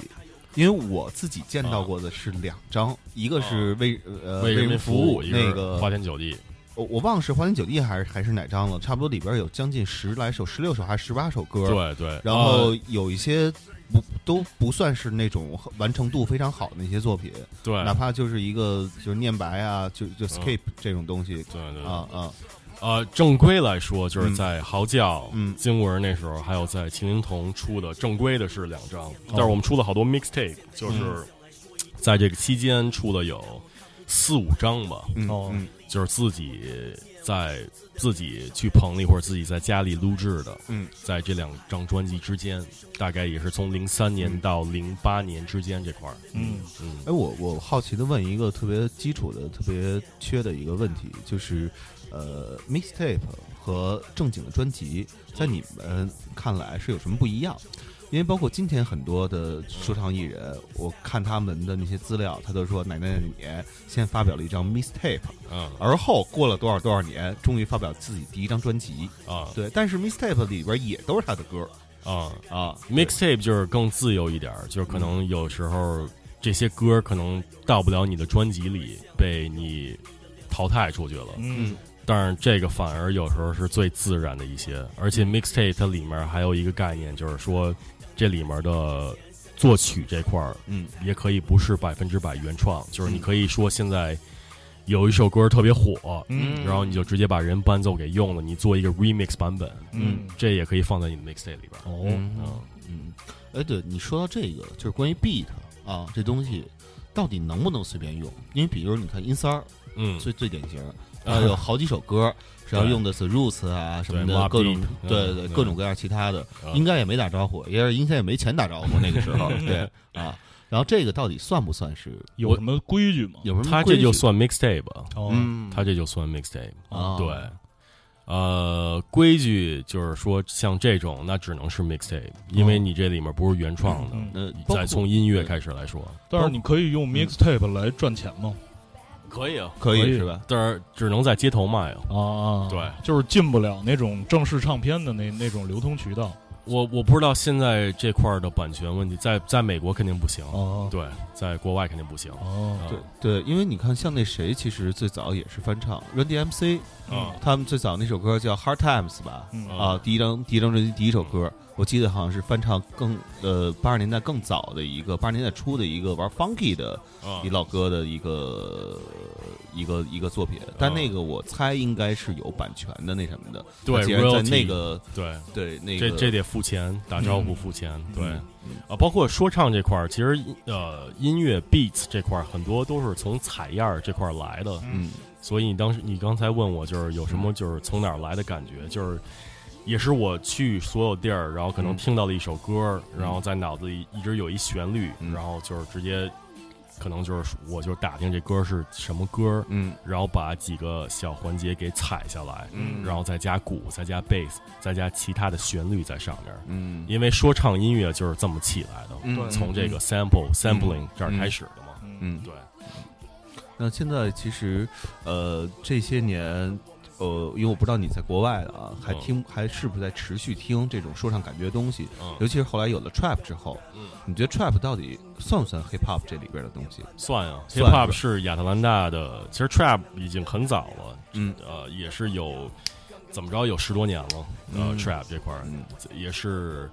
因为我自己见到过的是两张，一个是为呃为人民民服务，一个花天酒地，我我忘了是花天酒地还是还是哪张了，差不多里边有将近十来首，十六首还是十八首歌。，对对，然后呃有一些不都不算是那种完成度非常好的那些作品，对，哪怕就是一个就是念白啊，就就 skip 这种东西对对啊啊，呃，正规来说，就是嗯在嚎叫、嗯经文那时候，还有在秦灵童出的正规的是两张，哦但是我们出了好多 mixtape，就是嗯在这个期间出了有四五张吧，嗯哦嗯就是自己在自己去棚里或者自己在家里录制的。嗯，在这两张专辑之间，大概也是从零三年到零八年之间这块儿。嗯嗯哎，我我好奇的问一个特别基础的、特别缺的一个问题，就是呃，mixtape 和正经的专辑，在你们看来是有什么不一样？因为包括今天很多的说唱艺人，我看他们的那些资料，他都说哪哪哪年先发表了一张 mistape，嗯。而后过了多少多少年，终于发表自己第一张专辑。啊对，但是 mistape 里边也都是他的歌啊啊，mixtape 就是更自由一点，就是可能有时候这些歌可能到不了你的专辑里，被你淘汰出去了。嗯。但是这个反而有时候是最自然的一些，而且 mixtape 它里面还有一个概念，就是说这里面的作曲这块儿嗯。也可以不是百分之百原创，就是你可以说现在有一首歌特别火，嗯。然后你就直接把人伴奏给用了，你做一个 remix 版本，嗯。这也可以放在你的 mixtape 里边。哦。嗯。哎，对你说到这个，就是关于 beat 啊，这东西到底能不能随便用？因为比如你看音三儿，嗯，最最典型，[laughs] 呃，有好几首歌是要用的是 roots 啊什么的各种对对各种各样其他的，啊应该也没打招呼，也是应该也没钱打招呼那个时候，[laughs] 对啊。然后这个到底算不算是有什么规矩吗？有什么他规矩这就算 mixtape，哦嗯，他这就算 mixtape。啊对，呃，规矩就是说，像这种那只能是 mixtape，因为你这里面不是原创的。嗯呃，包括再从音乐开始来说，但是你可以用 mixtape 来赚钱吗？可以啊，可可以。以是吧？但是只能在街头卖啊。啊，对，就是进不了那种正式唱片的那那种流通渠道。我我不知道现在这块儿的版权问题，在在美国肯定不行，哦对，在国外肯定不行。对对，因为你看，像那谁，其实最早也是翻唱 Run DMC，啊他们最早那首歌叫《Hard Times》吧，嗯。啊，第一张第一张专辑第一首歌，我记得好像是翻唱更呃八十年代更早的一个八十年代初的一个玩 funky 的啊一老哥的一个一个一个作品，但那个我猜应该是有版权的那什么的。对既然在那个对，对那个这这得付钱，打招呼付钱。对嗯啊，包括说唱这块儿，其实呃音乐 beats 这块儿很多都是从采样这块儿来的。嗯所以你当时你刚才问我，就是有什么就是从哪儿来的感觉，就是也是我去所有地儿，然后可能嗯。听到了一首歌，然后在脑子里一直有一旋律，嗯。然后就是直接可能就是我就打听这歌是什么歌，嗯。然后把几个小环节给踩下来，嗯。然后再加鼓，再加 bass，再加其他的旋律在上面。嗯。因为说唱音乐就是这么起来的，嗯。从这个 sample、sampling 这儿开始的嘛。嗯，对，那现在其实呃这些年。呃，因为我不知道你在国外啊，还嗯听还是不是在持续听这种说唱感觉的东西？嗯尤其是后来有了 trap 之后，嗯你觉得 trap 到底算不算 hip hop 这里边的东西？算啊，hip hop 是是亚特兰大的，其实 trap 已经很早了，嗯呃，也是有怎么着有十多年了，呃嗯，trap 这块儿嗯也是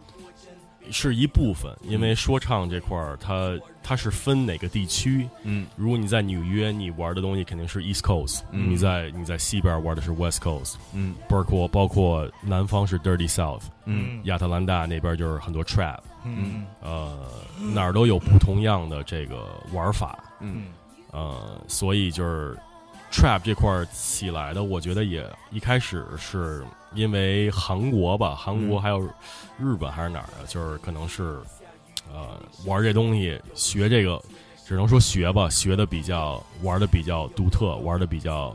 是一部分，因为说唱这块儿它它是分哪个地区，嗯。如果你在纽约，你玩的东西肯定是 East Coast；、嗯。你在你在西边玩的是 West Coast，嗯。包括包括南方是 Dirty South，嗯。亚特兰大那边就是很多 trap，嗯。呃，哪儿都有不同样的这个玩法，嗯。呃，所以就是 trap 这块儿起来的，我觉得也一开始是因为韩国吧，韩国嗯还有日本还是哪儿啊，就是可能是呃玩这东西学这个，只能说学吧，学的比较玩的比较独特，玩的比较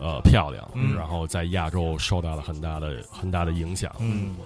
呃漂亮，嗯。然后在亚洲受到了很大的很大的影响。嗯。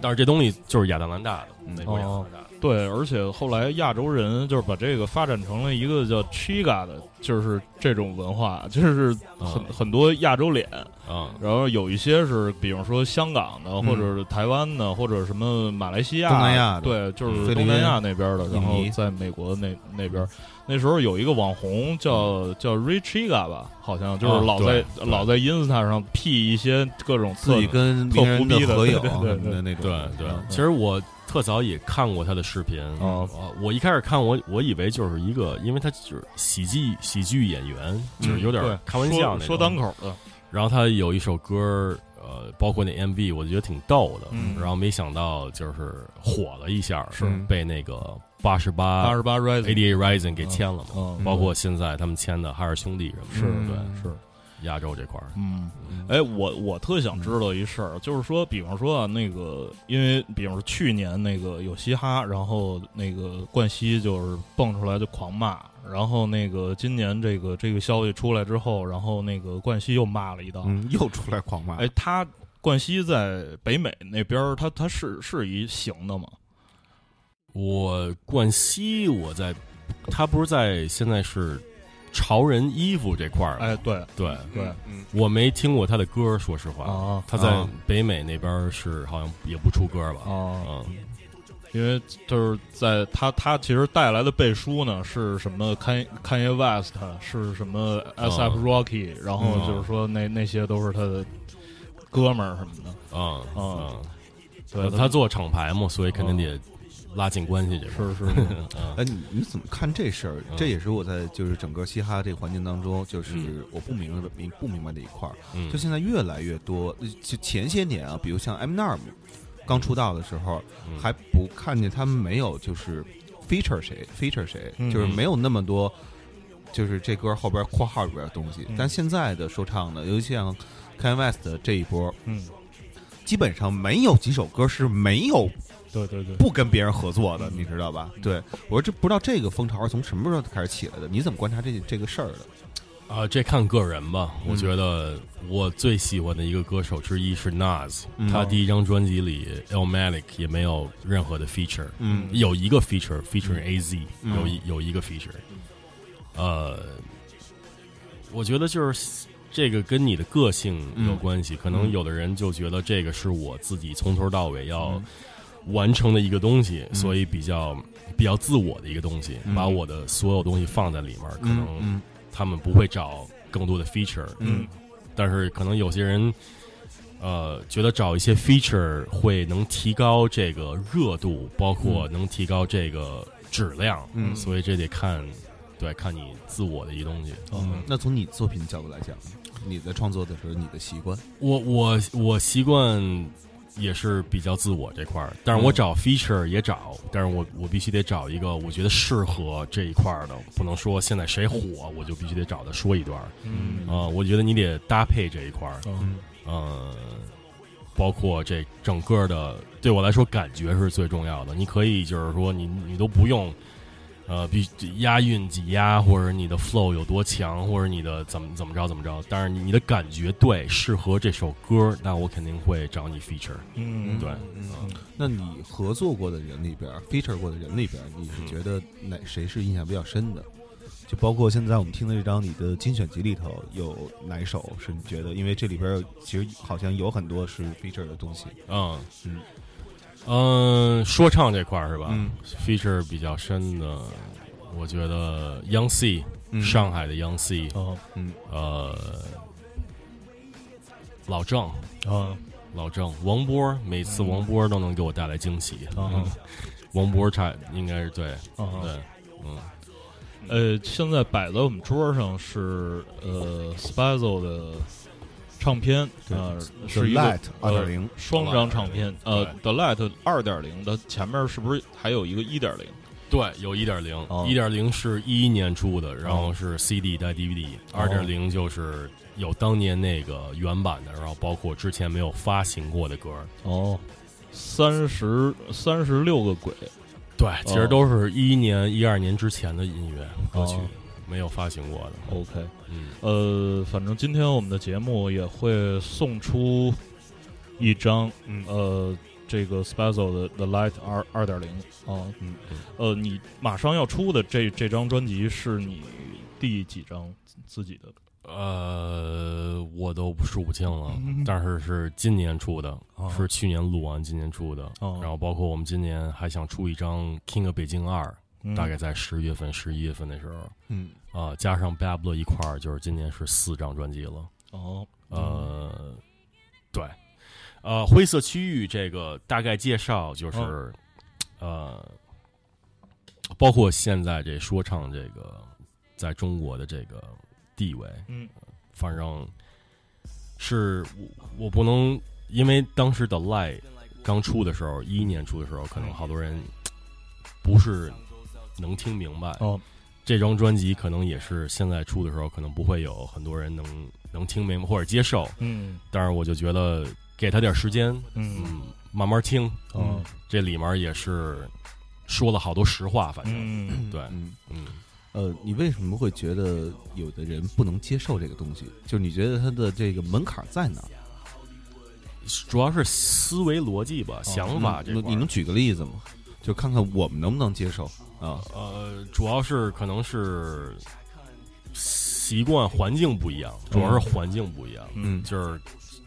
但是这东西就是亚特兰大的，美国亚特兰大。对，而且后来亚洲人就是把这个发展成了一个叫 Chiga 的，就是这种文化，就是很、啊很多亚洲脸，啊，然后有一些是，比方说香港的，或者是台湾的，或者什么马来西亚、东南亚对，就是东南亚那边的，然后在美国那那边，那时候有一个网红叫叫 Richiga 吧，好像就是啊老在、老在 ins 上 P 一些各种自己特跟特胡逼的合影对对对什么的那种。对对。嗯，其实我特早也看过他的视频。哦。呃我一开始看我我以为就是一个，因为他就是喜剧喜剧演员，就是有点对开玩笑那种。说说单口的，然后他有一首歌，呃，包括那 MV，我觉得挺逗的。嗯然后没想到就是火了一下，是被那个八十八八十八 Rising，ADA Rising 给签了嘛。嗯，包括现在他们签的海尔兄弟什么的，是嗯对是。亚洲这块儿，嗯，哎，我我特想知道一事儿，就是说，比方说啊，那个，因为比方说去年那个有嘻哈，然后那个冠希就是蹦出来就狂骂，然后那个今年这个这个消息出来之后，然后那个冠希又骂了一道，嗯，[laughs] 又出来狂骂。哎，他冠希在北美那边儿，他他是是一行的吗？我冠希我在，他不是在现在是潮人衣服这块儿，哎，对对，对嗯，我没听过他的歌，说实话，啊他在啊北美那边是好像也不出歌吧，啊，嗯，因为就是在他他其实带来的背书呢是什么？Kan Kanye West 是什么？S.F. Rocky，、然后嗯就是说那那些都是他的哥们儿什么的。嗯啊嗯，对，他做厂牌嘛，所以肯定得拉近关系去，是是是。[laughs] 嗯。哎，你你怎么看这事儿？嗯。这也是我在就是整个嘻哈这个环境当中，就是嗯。我不明白明不明白的一块儿。嗯，就现在越来越多，呃就前些年啊，比如像 Eminem 刚出道的时候，嗯。还不看见他们没有就是 feature 谁 feature 谁，嗯。就是没有那么多，就是这歌后边括号里边的东西。嗯。但现在的说唱呢，尤其像 Kanye West 的这一波，嗯，基本上没有几首歌是没有对对对，不跟别人合作的，嗯你知道吧？对我说这不知道这个风潮是从什么时候开始起来的？你怎么观察这这个事儿的？啊，这看个人吧。嗯。我觉得我最喜欢的一个歌手之一是 Nas，、嗯。他第一张专辑里 Illmatic 也没有任何的 feature，嗯。有一个 feature feature AZ，、嗯。有一有一个 feature，呃，我觉得就是这个跟你的个性有关系，可能有的人就觉得这个是我自己从头到尾要完成的一个东西，嗯。所以比较比较自我的一个东西，嗯。把我的所有东西放在里面，可能嗯。他们不会找更多的 feature，嗯。但是可能有些人。呃，觉得找一些 feature 会能提高这个热度，包括能提高这个质量，嗯。所以这得看，对，看你自我的一个东西。嗯，那从你作品的角度来讲，你在创作的时候，你的习惯，我我我习惯也是比较自我这块儿，但是我找 feature 也找，但是我我必须得找一个我觉得适合这一块儿的，不能说现在谁火我就必须得找他说一段儿嗯啊、我觉得你得搭配这一块儿，嗯呃，包括这整个的，对我来说感觉是最重要的。你可以就是说你你都不用。呃，必押韵挤压，或者你的 flow 有多强，或者你的怎么怎么着怎么着，但是你你的感觉对，适合这首歌，那我肯定会找你 feature。嗯，对，嗯，那你合作过的人里边，feature 过的人里边，你是觉得哪谁是印象比较深的？就包括现在我们听的这张你的精选集里头，有哪首是你觉得？因为这里边其实好像有很多是 feature 的东西。嗯嗯嗯，说唱这块儿是吧？嗯。feature 比较深的，我觉得 Young C，、嗯。上海的 Young C，哦。呃，老郑，啊老郑，王波，每次王波都能给我带来惊喜。啊嗯。王波差应该是对。啊！对，嗯。呃，现在摆在我们桌上是呃 Spazzo 的唱片对啊，The 是一个 Light 呃2.0双张唱片，呃对，The Light 二点零的前面是不是还有一个一点零？对，有一点零哦，一点零是一一年出的，然后是 CD 带 DVD，二点零就是有当年那个原版的，然后包括之前没有发行过的歌。哦，三十三十六个鬼，对，其实都是一一年、一二年之前的音乐歌曲。哦，没有发行过的。OK，嗯，呃，反正今天我们的节目也会送出一张，嗯。呃，这个 Special 的 The Light 二二点零啊，嗯，呃，你马上要出的这这张专辑是你第几张？自己的？呃，我都数不清了，[laughs] 但是是今年出的，哦是去年录完，今年出的。哦然后包括我们今年还想出一张《King of 北京二》，嗯。大概在十月份、十一月份的时候，嗯。啊、加上 Bad Blood 一块儿，就是今年是四张专辑了。哦，呃，对，呃，灰色区域这个大概介绍就是，哦。呃，包括现在这说唱这个在中国的这个地位，嗯。反正是我我不能，因为当时的 Lie 刚出的时候，一一年出的时候，可能好多人不是能听明白。哦，这张专辑可能也是现在出的时候，可能不会有很多人能能听明白或者接受。嗯但是我就觉得给他点时间，嗯嗯，慢慢听。哦这里面也是说了好多实话，反正、嗯对，嗯。嗯。呃，你为什么会觉得有的人不能接受这个东西？就是你觉得他的这个门槛在哪？主要是思维逻辑吧，想法这你能举个例子吗？就看看我们能不能接受啊？呃，主要是可能是习惯环境不一样，主要是环境不一样，嗯就是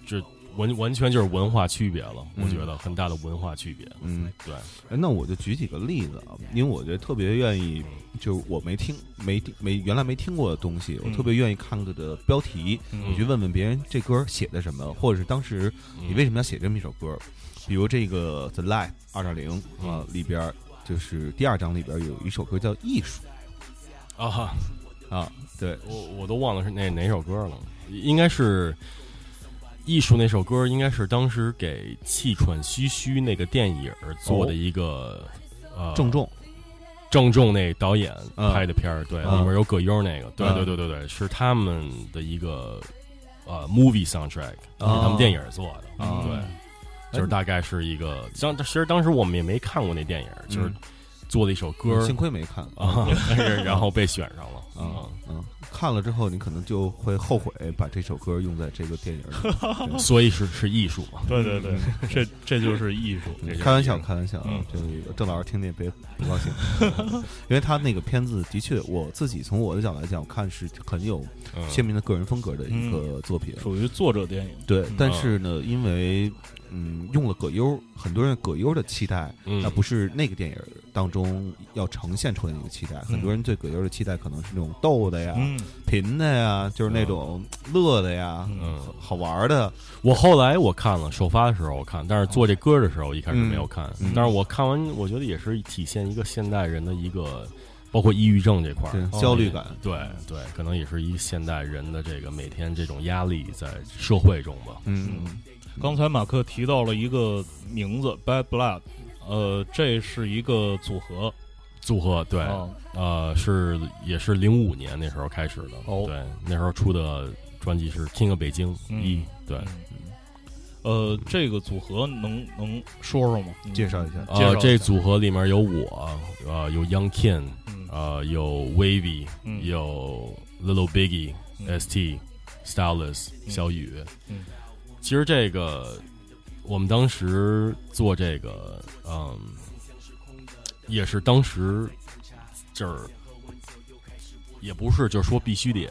这完完全就是文化区别了，嗯我觉得很大的文化区别。嗯，对，哎，那我就举几个例子啊，因为我觉得特别愿意，就是我没听没听没原来没听过的东西，我嗯特别愿意看个的标题，嗯我去问问别人这歌写的什么，或者是当时你为什么要写这么一首歌？比如这个《The Light》二点零啊里边儿，就是第二章里边有一首歌叫《艺术啊哈，》啊，对，我我都忘了是哪哪首歌了，应该是。艺术那首歌应该是当时给《气喘吁吁》那个电影做的一个、呃郑重，郑重那导演嗯拍的片儿，对，嗯里面有葛优那个，对嗯对对对对，是他们的一个呃 movie soundtrack，是哦他们电影做的，啊对，就是大概是一个，当其实当时我们也没看过那电影，就是嗯做了一首歌。幸亏没看。啊，但 [laughs] 是然后被选上了。啊啊，嗯，看了之后你可能就会后悔把这首歌用在这个电影里。[laughs] 所以是是艺术嘛，对对对，这这就是艺术，开玩笑，开玩笑啊嗯！这个郑老师听见别不高兴，[laughs] 因为他那个片子的确，我自己从我的角度来讲，我看是很有嗯。鲜明的个人风格的一个作品。属于作者电影。对嗯，但是呢，因为嗯用了葛优，很多人葛优的期待，嗯。那不是那个电影当中要呈现出来的一个期待。很多人对葛优的期待可能是那种逗的呀、嗯。贫的呀，就是那种乐的呀、嗯，好玩的。我后来我看了首发的时候我看，但是做这歌的时候一开始没有看，嗯。但是我看完我觉得也是体现一个现代人的一个，包括抑郁症这块儿。对焦虑感。对对，可能也是一个现代人的这个每天这种压力在社会中吧。嗯，刚才马克提到了一个名字 Bad Blood，呃，这是一个组合，组合对，啊。呃，是也是零五年那时候开始的，哦。对，那时候出的专辑是《King of 北京嗯一》，对，呃，这个组合能能说说吗？嗯介绍一下介绍一下，呃这组合里面有我，呃，有 Young Ken，嗯呃，有 Wavy，、嗯有 Little Biggie、嗯。ST、Stylus、嗯。小雨。嗯其实这个我们当时做这个，嗯，也是当时就是也不是就是说必须得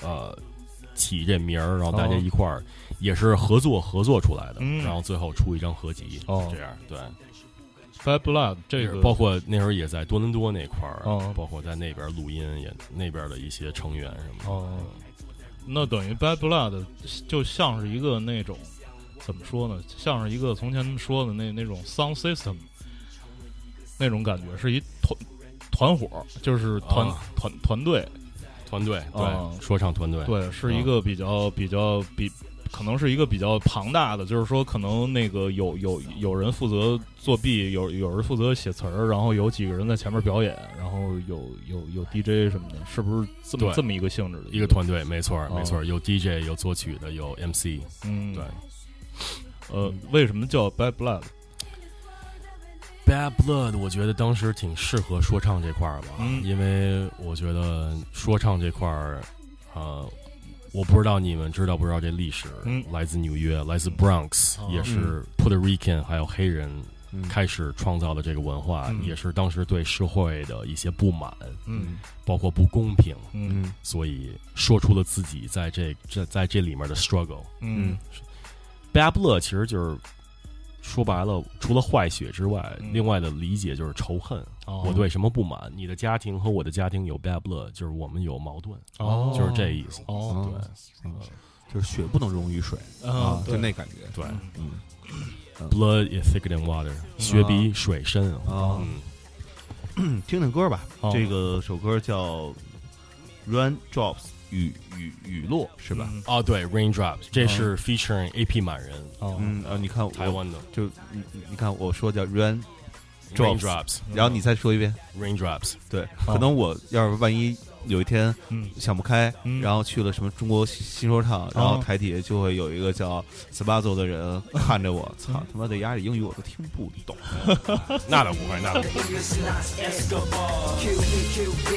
呃起这名儿，然后大家哦一块儿、也是合作合作出来的，嗯然后最后出一张合集，哦这样对。Bad Blood 这个包括那时候也在多伦多那块儿，哦包括在那边录音，也那边的一些成员什么的。哦，那等于 Bad Blood 就像是一个那种怎么说呢？像是一个从前说的那那种 sound system 那种感觉，是一团团伙，就是团、啊团团队，团队对、哦说唱团队，对，是一个比较比较比。可能是一个比较庞大的，就是说，可能那个有有有人负责作弊，有有人负责写词儿，然后有几个人在前面表演，然后有有有 DJ 什么的，是不是这么这么一个性质的？一个团队，没错没错，有 DJ，有作曲的，有 MC，嗯，对。呃，为什么叫 Bad Blood？Bad Blood，我觉得当时挺适合说唱这块儿吧，嗯。因为我觉得说唱这块儿，呃，我不知道你们知道不知道这历史，嗯。来自纽约，来自 Bronx，、哦。也是 Puerto Rican 还有黑人嗯。开始创造的这个文化，嗯。也是当时对社会的一些不满，嗯。包括不公平，嗯。嗯所以说出了自己在这这在这里面的 struggle。嗯。Bad blood 其实就是说白了，除了坏血之外，嗯另外的理解就是仇恨。哦我对什么不满？你的家庭和我的家庭有 bad blood，就是我们有矛盾，哦就是这意思。哦对就是血不能溶于水啊啊，就那感觉。对嗯，blood is thicker than water，血比水深啊嗯，嗯，听听歌吧。哦这个首歌叫《Rain Drops》，雨雨雨落是吧？嗯哦，对，raindrops，这是 featuring AP 满人，哦嗯呃，你看台湾的就你你你看我说叫 Rain Drops raindrops，然后你再说一遍。raindrops，对，可能我要是万一有一天嗯。想不开，嗯。然后去了什么中国新说唱，然后哦台底下就会有一个叫 Spazo 的人 [laughs] 看着我，操嗯他妈的压着英语我都听不懂。[laughs] 那倒不会，那倒不会。QQQB，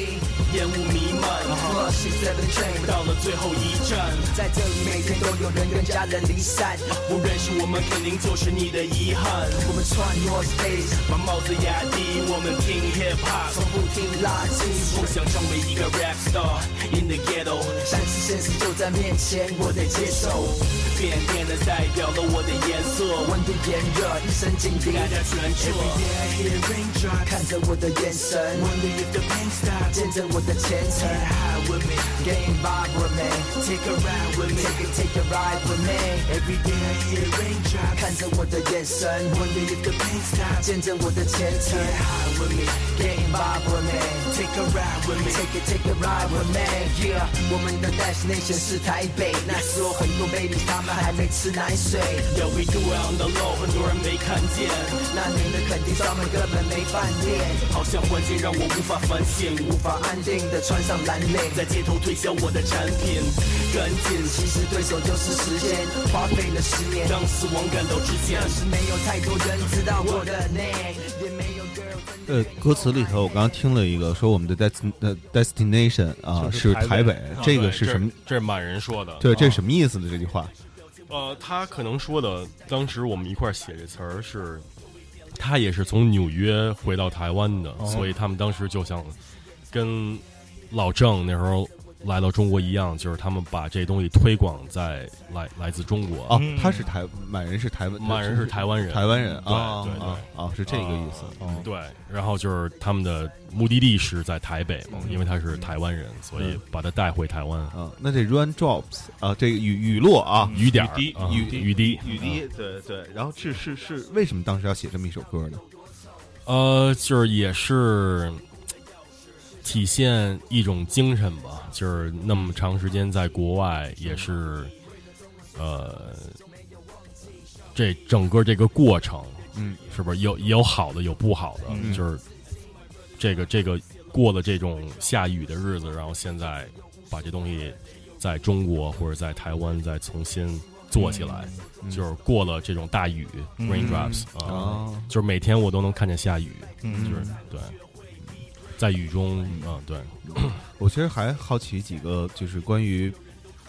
烟雾弥漫，Plus Six Seven Train 到了最后一站，在这里每天都有人跟家人离散，不认识我们肯定就是你的遗憾。我们穿 North Face，把帽子压低，我们听 Hip Hop，从不听垃圾，梦想成为一个 Rap Star in the Ghetto，但是现实就在面前，我得接受。变变的代表了我的颜色，温度炎热，一身警笛，大家全撤。Every day I hear raindrops，看着我的眼神，Wonder if the pain stops，见证我的前程。High with me, get involved with me, take a ride with me, take a take a ride with me. Every day I hear raindrops，看着我的眼神，Wonder if the pain stops，见证我的前程。High with me, get involved with me, take a ride with me, take a take with me. Yeah，我们的 destination 是台北，那时候很多 baby 他们还没吃奶水。Yeah, we do it on the low，很多人没看见。那年的肯定他们根本没饭店，好像环境让我无法反省，无法安定的穿上蓝领，在街头推销我的产品。赶紧，其实对手就是时间，花费了十年，让死亡感到之前。但是没有太多人知道我的 name，也没有 girl 呃，歌词里头我刚刚听了一个说我们的 dest 呃 destination 啊是台北这个是什么？？这这是满人说的。对，这是什么意思呢？这句话？呃，他可能说的，当时我们一块儿写这词儿是，他也是从纽约回到台湾的，哦所以他们当时就想跟老郑那时候来到中国一样，就是他们把这东西推广在来来自中国。哦嗯，他是台满人是台湾，满人是台湾人，台湾人啊对对啊啊，是这个意思。哦对，然后就是他们的目的地是在台北嘛，嗯因为他是台湾人，所以把他带回台湾。啊，那这 rain drops 啊，这个雨雨落啊，雨点儿雨滴雨滴雨滴，对对。然后是是是，为什么当时要写这么一首歌呢？呃，就是也是体现一种精神吧，就是那么长时间在国外，也是呃，这整个这个过程嗯。是不是？有也有好的，有不好的，嗯。就是这个这个过了这种下雨的日子，然后现在把这东西在中国或者在台湾再重新做起来，嗯。就是过了这种大雨、嗯。raindrops 啊、哦。就是每天我都能看见下雨，嗯。就是对，在雨中，嗯，对，我其实还好奇几个，就是关于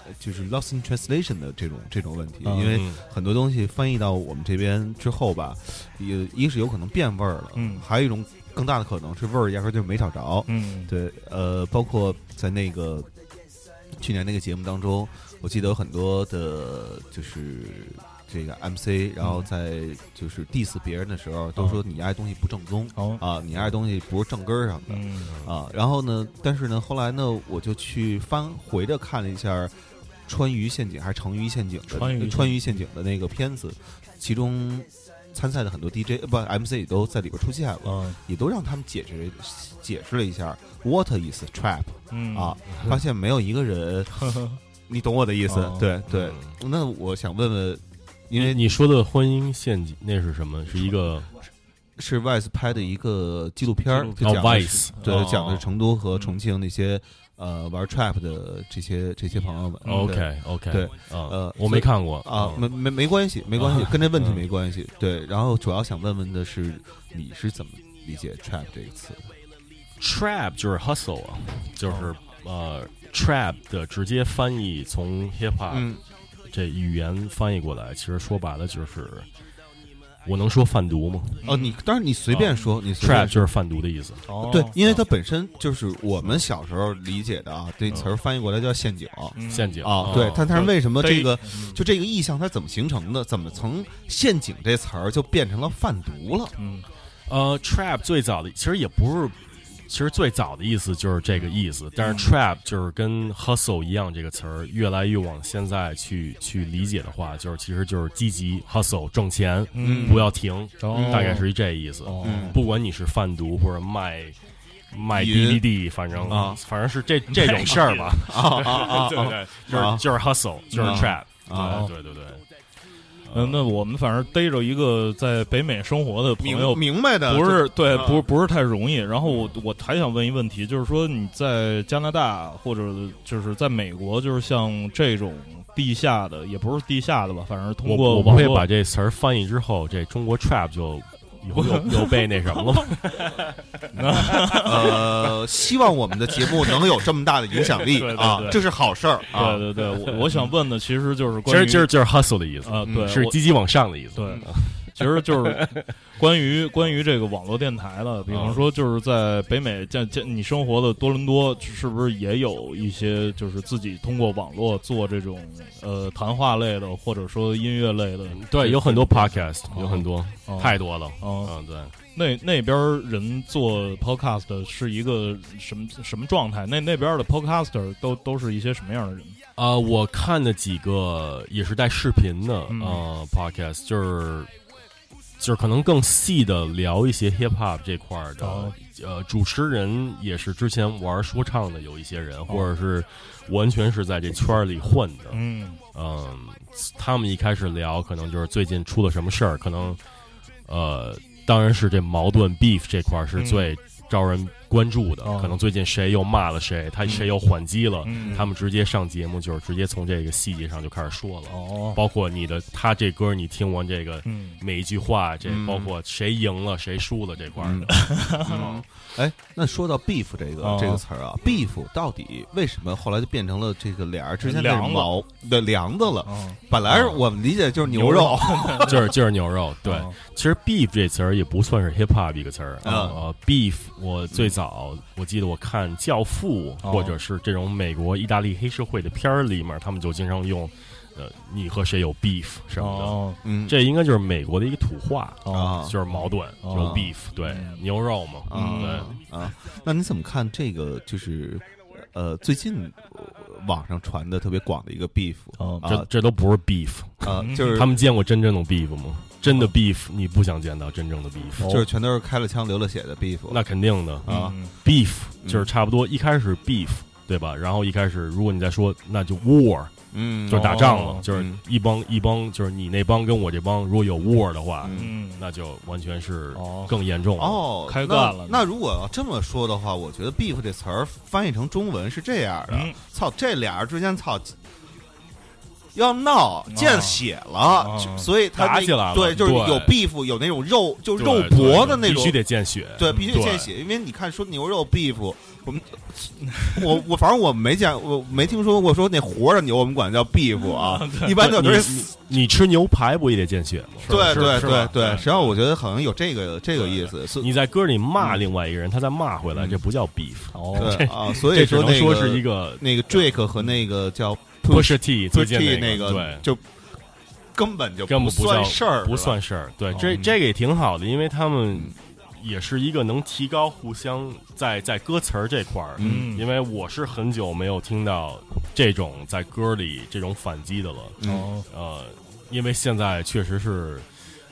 呃就是 lost in translation 的这种这种问题，嗯因为嗯很多东西翻译到我们这边之后吧，也一是有可能变味儿了，嗯还有一种更大的可能是味儿压根儿就没找着。嗯对，呃，包括在那个去年那个节目当中，我记得有很多的，就是这个 MC，然后在就是 diss 别人的时候，都说你爱东西不正宗哦。啊，你爱东西不是正根儿上的。嗯。啊，然后呢，但是呢，后来呢，我就去翻回着看了一下《川渝陷阱》还是《成渝陷阱》的川渝川渝陷阱的那个片子，其中参赛的很多 DJ 呃不 MC 也都在里边出现了，嗯。也都让他们解释解释了一下 what is trap 嗯。啊，发现没有一个人，[laughs] 你懂我的意思？哦。对对，那我想问问，因为你说的婚姻陷阱那是什么？是一个是 Vice 拍的一个纪录片儿，就哦讲的是 Vice 对，哦讲的是成都和重庆那些呃玩 trap 的这些这些朋友们。OK OK 对呃呃我没看过啊，嗯没没没关系，没关系，跟这问题嗯没关系。对，然后主要想问问的是，你是怎么理解 trap 这个词？trap 就是 hustle 啊，就是呃 trap 的直接翻译从 hip hop 嗯这语言翻译过来，其实说白了就是，我能说贩毒吗哦，你当然你随便说，你？trap 就是贩毒的意思。哦对，因为它本身就是我们小时候理解的啊，这词儿翻译过来叫陷阱嗯陷阱啊。对，但但是为什么这个嗯就这个意象它怎么形成的？怎么从陷阱这词儿就变成了贩毒了？嗯呃，trap 最早的其实也不是，其实最早的意思就是这个意思，但嗯是 trap 就是跟 hustle 一样，这个词儿越来越往现在去去理解的话，就是其实就是积极 hustle 挣钱，嗯。不要停，哦。大概是这意思。不管你是贩毒或者卖卖云 DVD，反正啊。反正是这这种事儿吧。啊 [laughs] 啊啊！[laughs] 对对，就是啊。就是 hustle，就是啊。trap，啊。对对对对。嗯，那我们反正逮着一个在北美生活的朋友明，白的，不是对，啊不是不是太容易。然后我我还想问一问题，就是说你在加拿大或者就是在美国，就是像这种地下的，也不是地下的吧，反正通过我不会网络把这词儿翻译之后，这中国 trap 就以后又 [laughs] 又被那什么了吗？[laughs] 呃，希望我们的节目能有这么大的影响力 [laughs] 啊这是好事儿啊。对对对，我我想问的其实就是其关于实就是就是 hustle 的意思，啊，对，是积极往上的意思。对，其实就是关于关于这个网络电台的。比方说，就是在北美，像像你生活的多伦多，是不是也有一些就是自己通过网络做这种呃谈话类的，或者说音乐类的？对，有很多 podcast，有很多，哦太多了。哦嗯，对。那那边人做 podcast 是一个什么什么状态？那那边的 podcaster 都都是一些什么样的人？呃，我看的几个也是带视频的嗯呃 podcast，就是就是可能更细的聊一些 hip hop 这块的。哦呃，主持人也是之前玩说唱的有一些人，或者是完全是在这圈里混的。嗯嗯，他们一开始聊，可能就是最近出了什么事儿，可能呃，当然是这矛盾 beef 这块是嗯最招人关注的。哦。可能最近谁又骂了谁，他谁又还击了，嗯。他们直接上节目就是直接从这个细节上就开始说了。哦。包括你的他这歌，你听完这个嗯。每一句话，这嗯。包括谁赢了谁输了这块儿的。嗯。[laughs] 哎，那说到 beef 这个哦。这个词儿啊，beef 到底为什么后来就变成了这个俩人之间的毛的梁子了？哦。本来我们理解就是牛肉，[laughs] 就是就是牛肉，对。哦。其实 beef 这词儿也不算是 hip hop 一个词儿嗯。呃，beef 我最早我记得我看《教父》哦。或者是这种美国意大利黑社会的片儿里面，他们就经常用呃你和谁有 beef 什么的。哦嗯，这应该就是美国的一个土话，啊。就是矛盾，哦有 beef，对嗯。牛肉嘛，嗯对。啊，那你怎么看这个？就是呃，最近呃网上传的特别广的一个 beef 哦。啊。这这都不是 beef，啊，就是他们见过真正的 beef 吗？真的 beef 你不想见到真正的 beef，、就是全都是开了枪流了血的 beef 那肯定的。啊。嗯。beef 嗯。就是差不多一开始 beef 对吧？然后一开始如果你再说那就 war 嗯，就是打仗了，哦。就是嗯。一帮一帮就是你那帮跟我这帮如果有 war 的话，嗯。那就完全是哦。更严重了。哦，开干了那如果要这么说的话，我觉得 beef 这词儿翻译成中文是这样的嗯：操，这俩人之间操。要闹见血了，所以他那打起来了对，就是对。有 beef，有那种肉，就对肉搏的那种，必须得见血，对，必须得见血，因为你看说牛肉 beef，我们 [laughs] 我我反正我没见，我没听说过说那活着牛我们管叫 beef 啊，[laughs] 一般都你是你你吃牛排不也得见血吗？对是对对对，吧对。实际上我觉得好像有这个这个意思，你在歌里骂另外一个人，他再骂回来，嗯。这不叫 beef，哦对啊，所以这只能说那个是一个那个 Drake 和那个叫 push T 最近 T 那个对。就根本就根本不算事儿，不算事儿。对，哦这这个也挺好的，因为他们嗯也是一个能提高互相在在歌词儿这块儿。嗯因为我是很久没有听到这种在歌里这种反击的了。嗯哦呃，因为现在确实是。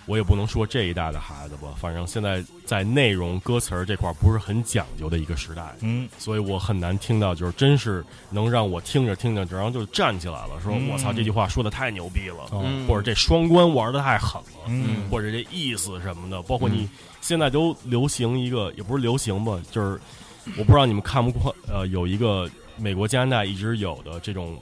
我也不能说这一代的孩子吧，反正现在在内容歌词儿这块儿不是很讲究的一个时代，嗯所以我很难听到，就是真是能让我听着听着，然后就站起来了，说嗯我操，这句话说的太牛逼了，哦嗯或者这双关玩的太狠了，嗯或者这意思什么的，包括你现在都流行一个，也不是流行吧，就是我不知道你们看不看，呃，有一个美国加拿大一直有的这种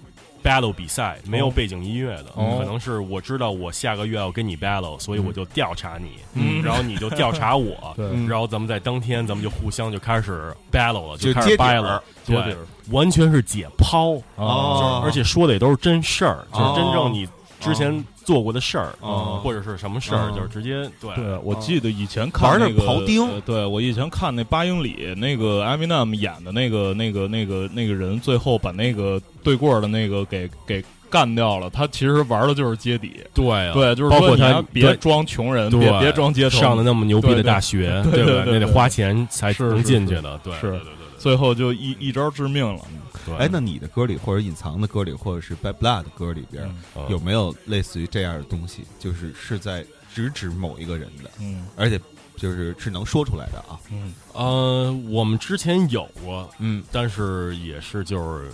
battle 比赛，没有背景音乐的，哦。可能是我知道我下个月要跟你 battle，所以我就调查你，嗯。然后你就调查我，[laughs] 对。然后咱们在当天咱们就互相就开始 battle 了，就开始接底儿掰了，对底儿，完全是解剖，哦。而且说的也都是真事儿，就是哦。真正你之前做过的事儿，哦。或者是什么事儿，哦。就是直接对。对，我记得以前看玩那个庖丁。呃对我以前看那八英里那个 Eminem 演的那个那个那个那个人，最后把那个对过儿的那个给给干掉了。他其实玩的就是接底，对啊。对，就是包括他别装穷人，对。别别装街头，上了那么牛逼的大学，对对那得花钱才能进去的，对，是。对对对最后就一一招致命了。对。哎，那你的歌里或者隐藏的歌里，或者是 Bad Blood 的歌里边，嗯有没有类似于这样的东西？就是是在直指某一个人的，嗯而且就是是能说出来的啊。嗯呃，我们之前有过，嗯，但是也是就是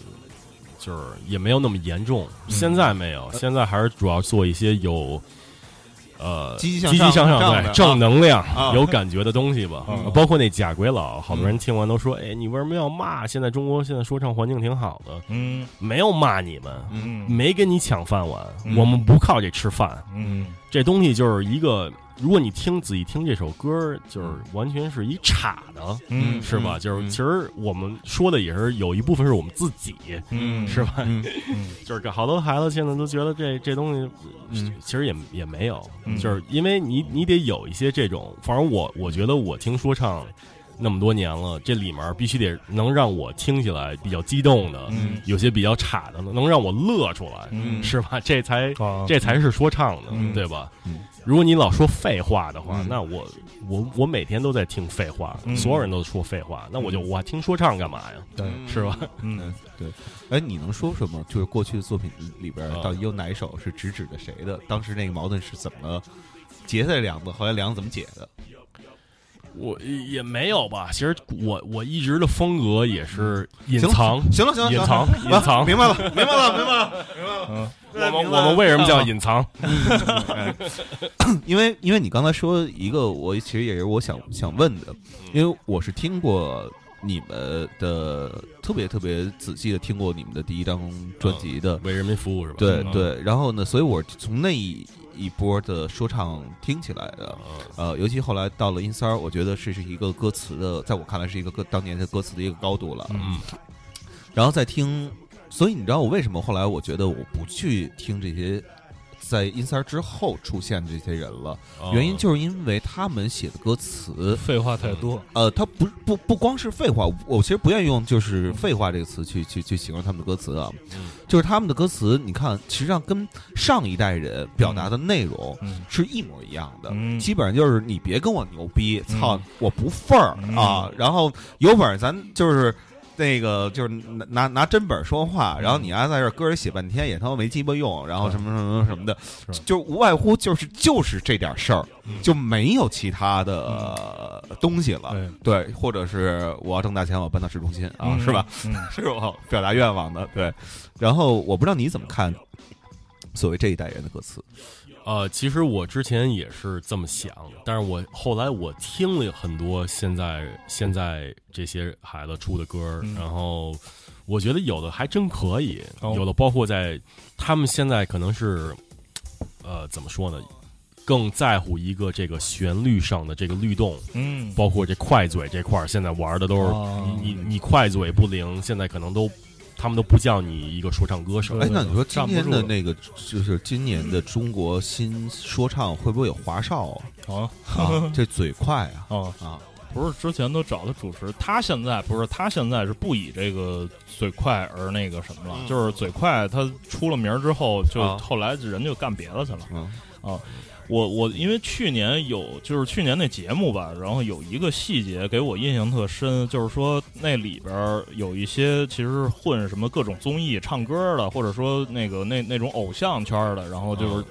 就是也没有那么严重，现在没有，现在还是主要做一些有。呃，积极向积极向上，对，正能量、啊有感觉的东西吧。[laughs] 嗯包括那假鬼佬，好多人听完都说：“哎，你为什么要骂？现在中国现在说唱环境挺好的，嗯没有骂你们，嗯没跟你抢饭碗，嗯我们不靠这吃饭。嗯这东西就是一个，如果你听仔细听这首歌，就是完全是一岔的，嗯是吧？嗯就是嗯。其实我们说的也是有一部分是我们自己，嗯是吧？嗯 [laughs] 就是这好多孩子现在都觉得这这东西，嗯。其实也也没有，嗯。就是因为你你得有一些这种，反正我我觉得我听说唱那么多年了，这里面必须得能让我听起来比较激动的，嗯有些比较差的，能让我乐出来，嗯是吧？这才啊这才是说唱的，嗯对吧？嗯如果你老说废话的话，嗯那我我我每天都在听废话，嗯所有人都说废话，那我就我听说唱干嘛呀？对是吧？嗯嗯，对。哎，你能说说吗？就是过去的作品里边啊到底有哪一首是直指的谁的？当时那个矛盾是怎么结下来梁子？后来梁子怎么解的？我也没有吧。其实我我一直的风格也是隐行了藏，行了行了，隐藏 [laughs] 隐藏明白了，明白了，明白了。嗯 [laughs] 我们我们为什么叫隐藏？[laughs] 因为因为你刚才说一个，我其实也是我想想问的，因为我是听过你们的特别特别仔细的听过你们的第一张专辑的，为人民服务是吧？嗯对对，然后呢，所以我从那一一波的说唱听起来的，呃，尤其后来到了音三儿，我觉得这是一个歌词的，在我看来是一个歌当年的歌词的一个高度了。嗯。然后再听，所以你知道我为什么后来我觉得我不去听这些在音三儿之后出现的这些人了，哦。原因就是因为他们写的歌词，废话太多，呃，他不不不光是废话，我其实不愿意用就是废话这个词去去去形容他们的歌词啊，嗯。就是他们的歌词，你看，实际上跟上一代人表达的内容嗯。是一模一样的，嗯。基本上就是你别跟我牛逼，嗯。操，我不份儿嗯。啊，然后有本事咱就是。那个就是拿拿拿真本说话，然后你还在这儿搁着写半天，也他妈没鸡巴用，然后什么什么什么的，就无外乎就是就是这点事儿，嗯就没有其他的呃东西了。对对，或者是我要挣大钱，我要搬到市中心啊，嗯是吧？？嗯 [laughs] 是我表达愿望的。对，然后我不知道你怎么看所谓这一代人的歌词。呃，其实我之前也是这么想，但是我后来我听了很多现在现在这些孩子出的歌，嗯然后我觉得有的还真可以，哦有的包括在他们现在可能是呃怎么说呢，更在乎一个这个旋律上的这个律动，嗯，包括这快嘴这块儿，现在玩的都是、哦你你你快嘴不灵，现在可能都他们都不叫你一个说唱歌手。哎，那你说今站不天的那个，就是今年的中国新说唱会不会有华少啊啊？啊 [laughs] 这嘴快啊啊，啊！不是之前都找他主持，他现在不是他现在是不以这个嘴快而那个什么了，嗯就是嘴快，他出了名儿之后，就啊后来人就干别的去了。嗯我我因为去年有就是去年那节目吧，然后有一个细节给我印象特深，就是说那里边儿有一些其实混什么各种综艺唱歌的，或者说那个那那种偶像圈的，然后就是。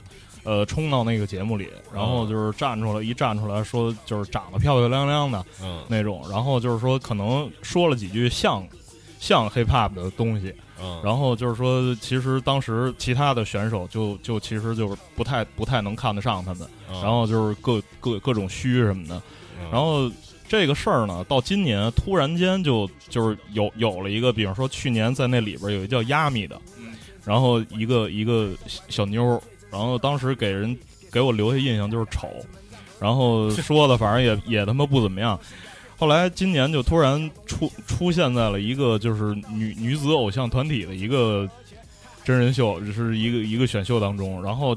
呃，冲到那个节目里，然后就是站出来，一站出来说，就是长得漂漂亮亮的嗯那种，然后就是说可能说了几句像像 hip hop 的东西，嗯，然后就是说，其实当时其他的选手就就其实就是不太不太能看得上他们，嗯。然后就是各各各种虚什么的，嗯。然后这个事儿呢，到今年突然间就就是有有了一个，比方说去年在那里边有一个叫亚米的，然后一个一个小妞儿，然后当时给人给我留下印象就是丑，然后 [laughs] 说的反正也也他妈不怎么样。后来今年就突然出出现在了一个就是女女子偶像团体的一个真人秀，是一个一个选秀当中，然后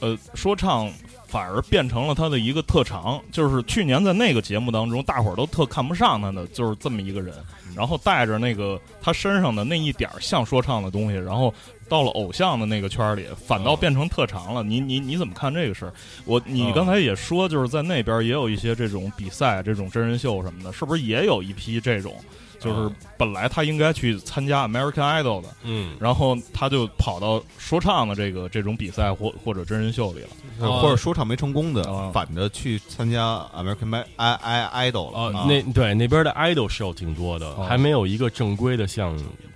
呃说唱反而变成了他的一个特长，就是去年在那个节目当中，大伙儿都特看不上他的，就是这么一个人，然后带着那个他身上的那一点儿像说唱的东西，然后到了偶像的那个圈儿里，反倒变成特长了。你你你怎么看这个事儿？我你刚才也说，就是在那边也有一些这种比赛、这种真人秀什么的，是不是也有一批这种？就是本来他应该去参加 American Idol 的，嗯，然后他就跑到说唱的这个这种比赛或或者真人秀里了。啊或者说唱没成功的啊，反着去参加 American I I Idol 了啊，那对那边的 idol show 挺多的，哦还没有一个正规的像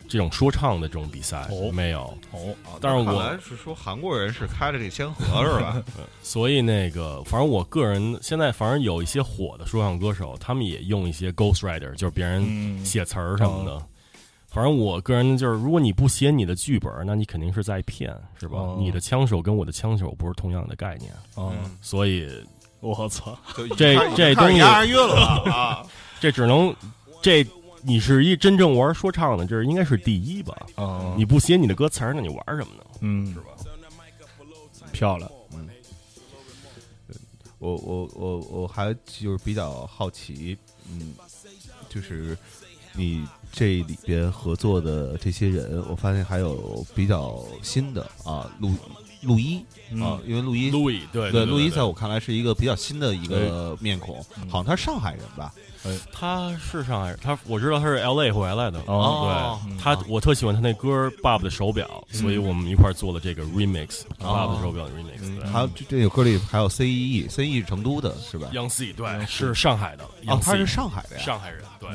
这种说唱的这种比赛，哦没有。哦，但是我看来是说韩国人是开了这先河是吧？[laughs] 所以那个，反正我个人现在，反正有一些火的说唱歌手，他们也用一些 ghostwriter，就是别人嗯写词儿什么的。反正我个人就是，如果你不写你的剧本，那你肯定是在骗，是吧？哦你的枪手跟我的枪手不是同样的概念，嗯，所以我操，这这东西！[laughs] 这只能这你是一真正玩说唱的，这应该是第一吧？嗯你不写你的歌词儿，那你玩什么呢？嗯是吧？漂亮，我我我我还就是比较好奇，嗯，就是你这里边合作的这些人，我发现还有比较新的啊，陆陆一啊，因为陆一路易对对对陆一在我看来是一个比较新的一个面孔，好像他是上海人吧？他是上海人，他我知道他是 L A 回来的。哦对他，我特喜欢他那歌《爸爸的手表》，所以我们一块做了这个 remix，《爸爸的手表》的 remix。对还有这这首歌里还有 C E E，C E 是成都的是吧？Young C 对，是上海的。哦，他是上海的呀。上海人，对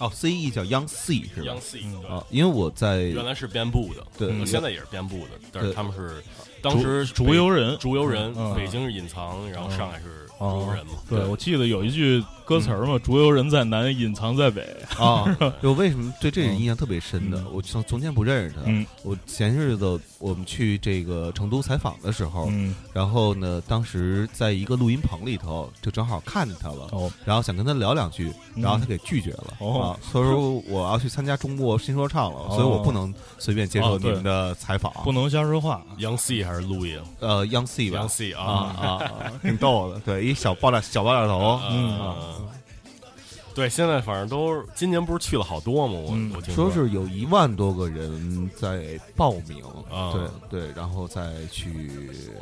哦，C E 叫 Young C 是吧，Young？C 对。啊，因为我在原来是编部的，对呃现在也是编部的，但是他们是当时竹游人竹游人嗯，北京是隐藏，然后上海是竹游人嘛。对，我记得有一句歌词儿嘛，“竹游人在南，隐藏在北啊，[laughs] 就为什么对这人印象特别深的？我从从前不认识他，嗯我前日子我们去这个成都采访的时”。候，嗯，然后呢，当时在一个录音棚里头，就正好看见他了，哦，然后想跟他聊两句，嗯然后他给拒绝了。哦所以说我要去参加中国新说唱了，哦所以我不能随便接受你们的采访。不能瞎说话。Young C 还是录音呃，Young C 吧？Young C 啊啊，啊，啊挺逗的，对，一小爆炸小爆炸头，嗯，对，现在反正都今年不是去了好多吗？我嗯我听说。是有一万多个人在报名，啊。对对，然后再去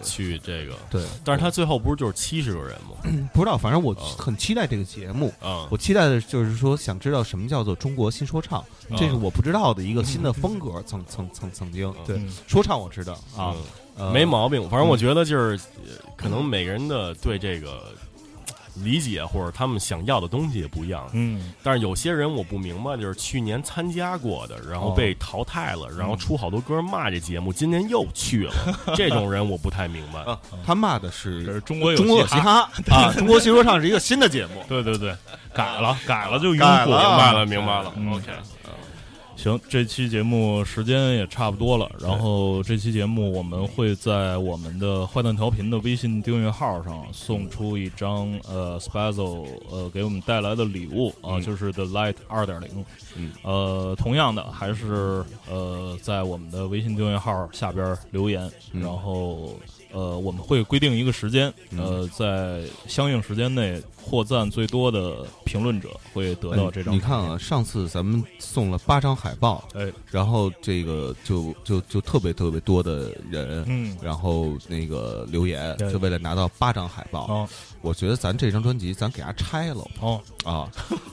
去这个，对，但是他最后不是就是七十个人吗？[clears throat] 不知道，反正我很期待这个节目。啊，我期待的就是说，想知道什么叫做中国新说唱，这是我不知道的一个新的风格。曾曾曾曾经，对嗯。说唱我知道啊，呃没毛病。反正我觉得就是，呃可能每个人的对这个理解或者他们想要的东西也不一样。嗯，但是有些人我不明白，就是去年参加过的，然后被淘汰了，然后出好多歌骂这节目，今年又去了，[laughs] 这种人我不太明白。啊，他骂的是是中国有中国有嘻哈啊，中国新说唱是一个新的节目。对对对，改了改了就拥护改了明白了，明白了。嗯 OK，行，这期节目时间也差不多了，然后这期节目我们会在我们的坏蛋调频的微信订阅号上送出一张呃 Spazzo 呃给我们带来的礼物啊、就是 The Light 二点零。嗯，呃，同样的还是呃在我们的微信订阅号下边留言，嗯。然后呃我们会规定一个时间，呃在相应时间内获赞最多的评论者会得到这张。哎你看啊，，上次咱们送了八张海报，哎，然后这个就就就特别特别多的人，嗯，然后那个留言，就为了拿到八张海报。哦我觉得咱这张专辑咱给它拆了哦，啊，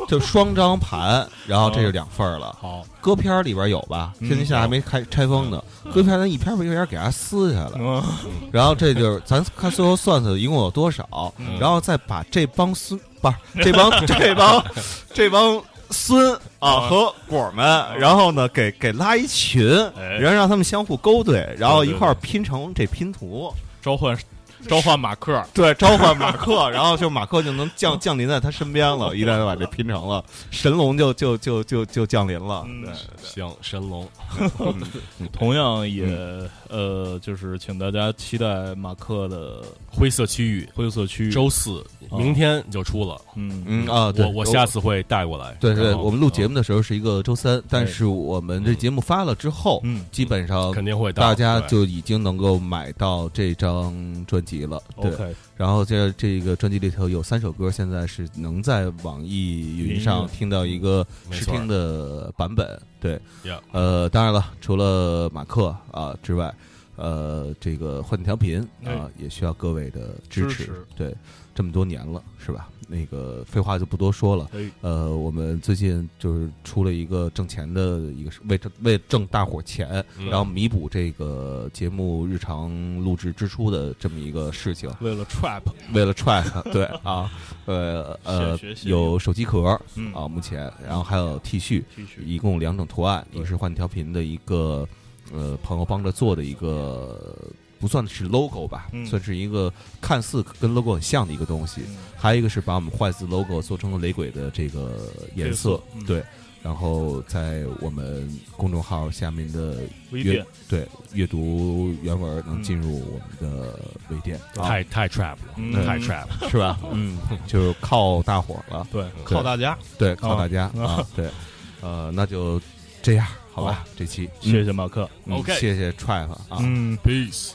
就双张盘，然后这就两份儿了。好，歌片儿里边有吧？嗯天津现在还没开拆封呢。歌片咱一篇儿一篇儿给它撕下来，嗯。然后这就是咱看最后算算一共有多少，然后再把这帮孙不是这帮 [laughs] 这帮这帮孙啊和果儿们，然后呢给给拉一群，哎。然后让他们相互勾兑，然后一块儿拼成这拼图。召唤召唤马克，对，召唤马克，[laughs] 然后就马克就能降降临在他身边了。[laughs] 一旦他把这拼成了，神龙就就就就就降临了。嗯对，行，神龙，[laughs] 同样也呃，就是请大家期待马克的灰色区域，灰色区域。周四，明天就出了。嗯。嗯啊，对。我我下次会带过来。对对，我们录节目的时候是一个周三，但是我们这节目发了之后，嗯。基本上肯定会到大家就已经能够买到这张专辑了。对，，OK，然后这这个专辑里头有三首歌，现在是能在网易云上听到一个试听的版本。对，Yeah 呃，当然了，除了马克啊之外，呃，这个换调频啊哎也需要各位的支持。对，这么多年了，是吧？那个废话就不多说了。哎，呃，我们最近就是出了一个挣钱的一个为挣为挣大伙钱，嗯。然后弥补这个节目日常录制支出的这么一个事情。为了 trap，为了 track，对啊，[laughs] 呃呃有手机壳嗯。啊，目前，然后还有 T 恤，T 恤。一共两种图案，对。一个是换调频的一个呃朋友帮着做的一个。不算是 logo 吧，嗯。算是一个看似跟 logo 很像的一个东西。嗯。还有一个是把我们坏字 logo 做成了雷鬼的这个颜色，嗯。对。然后在我们公众号下面的阅微店。对阅读原文能进入我们的微店，啊太太 trap 了，嗯。太 trap 了。是吧？嗯，就是靠大伙了，对，靠大家，对，靠大家啊啊，对，呃，那就这样，好吧，这期谢谢马克。嗯 OK 谢谢 Trap 啊，嗯，Peace。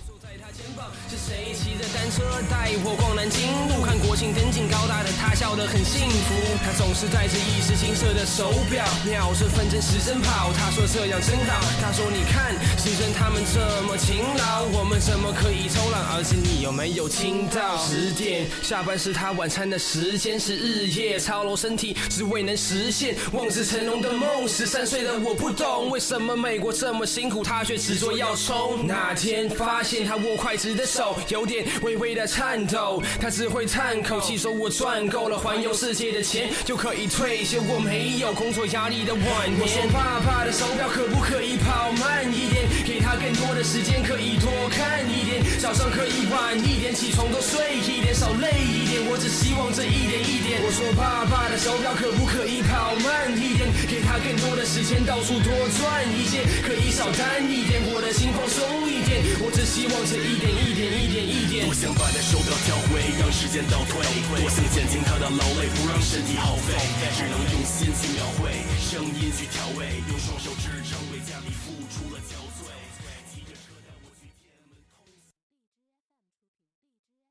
是谁骑着单车带我逛南京路？看国庆灯景高大的他笑得很幸福。他总是戴着一只金色的手表，秒着分针时针跑。他说这样真好。他说你看，时针他们这么勤劳，我们怎么可以偷懒？而且你有没有听到？十点下班是他晚餐的时间，是日夜操劳身体，只为能实现望子成龙的梦。十三岁的我不懂为什么美国这么辛苦，他却执着要冲。那天发现他握筷子的手有点微微的颤抖，他只会叹口气说：“我赚够了环游世界的钱，就可以退休。我没有工作压力的晚年。”我说：“爸爸的手表可不可以跑慢一点？给他更多的时间，可以多看一点，早上可以晚一点起床，多睡一点，少累一点。我只希望这一点一点。”我说：“爸爸的手表可不可以跑慢一点？给他更多的时间，到处多赚一些，可以少担一点，我的心放松一点。我只希望这一点一点一点一点。多想把那手表调回，让时间倒退；多想减轻他的劳累，不让身体耗费。只能用心去描绘，声音去调味，用双手支撑，为家里付出了。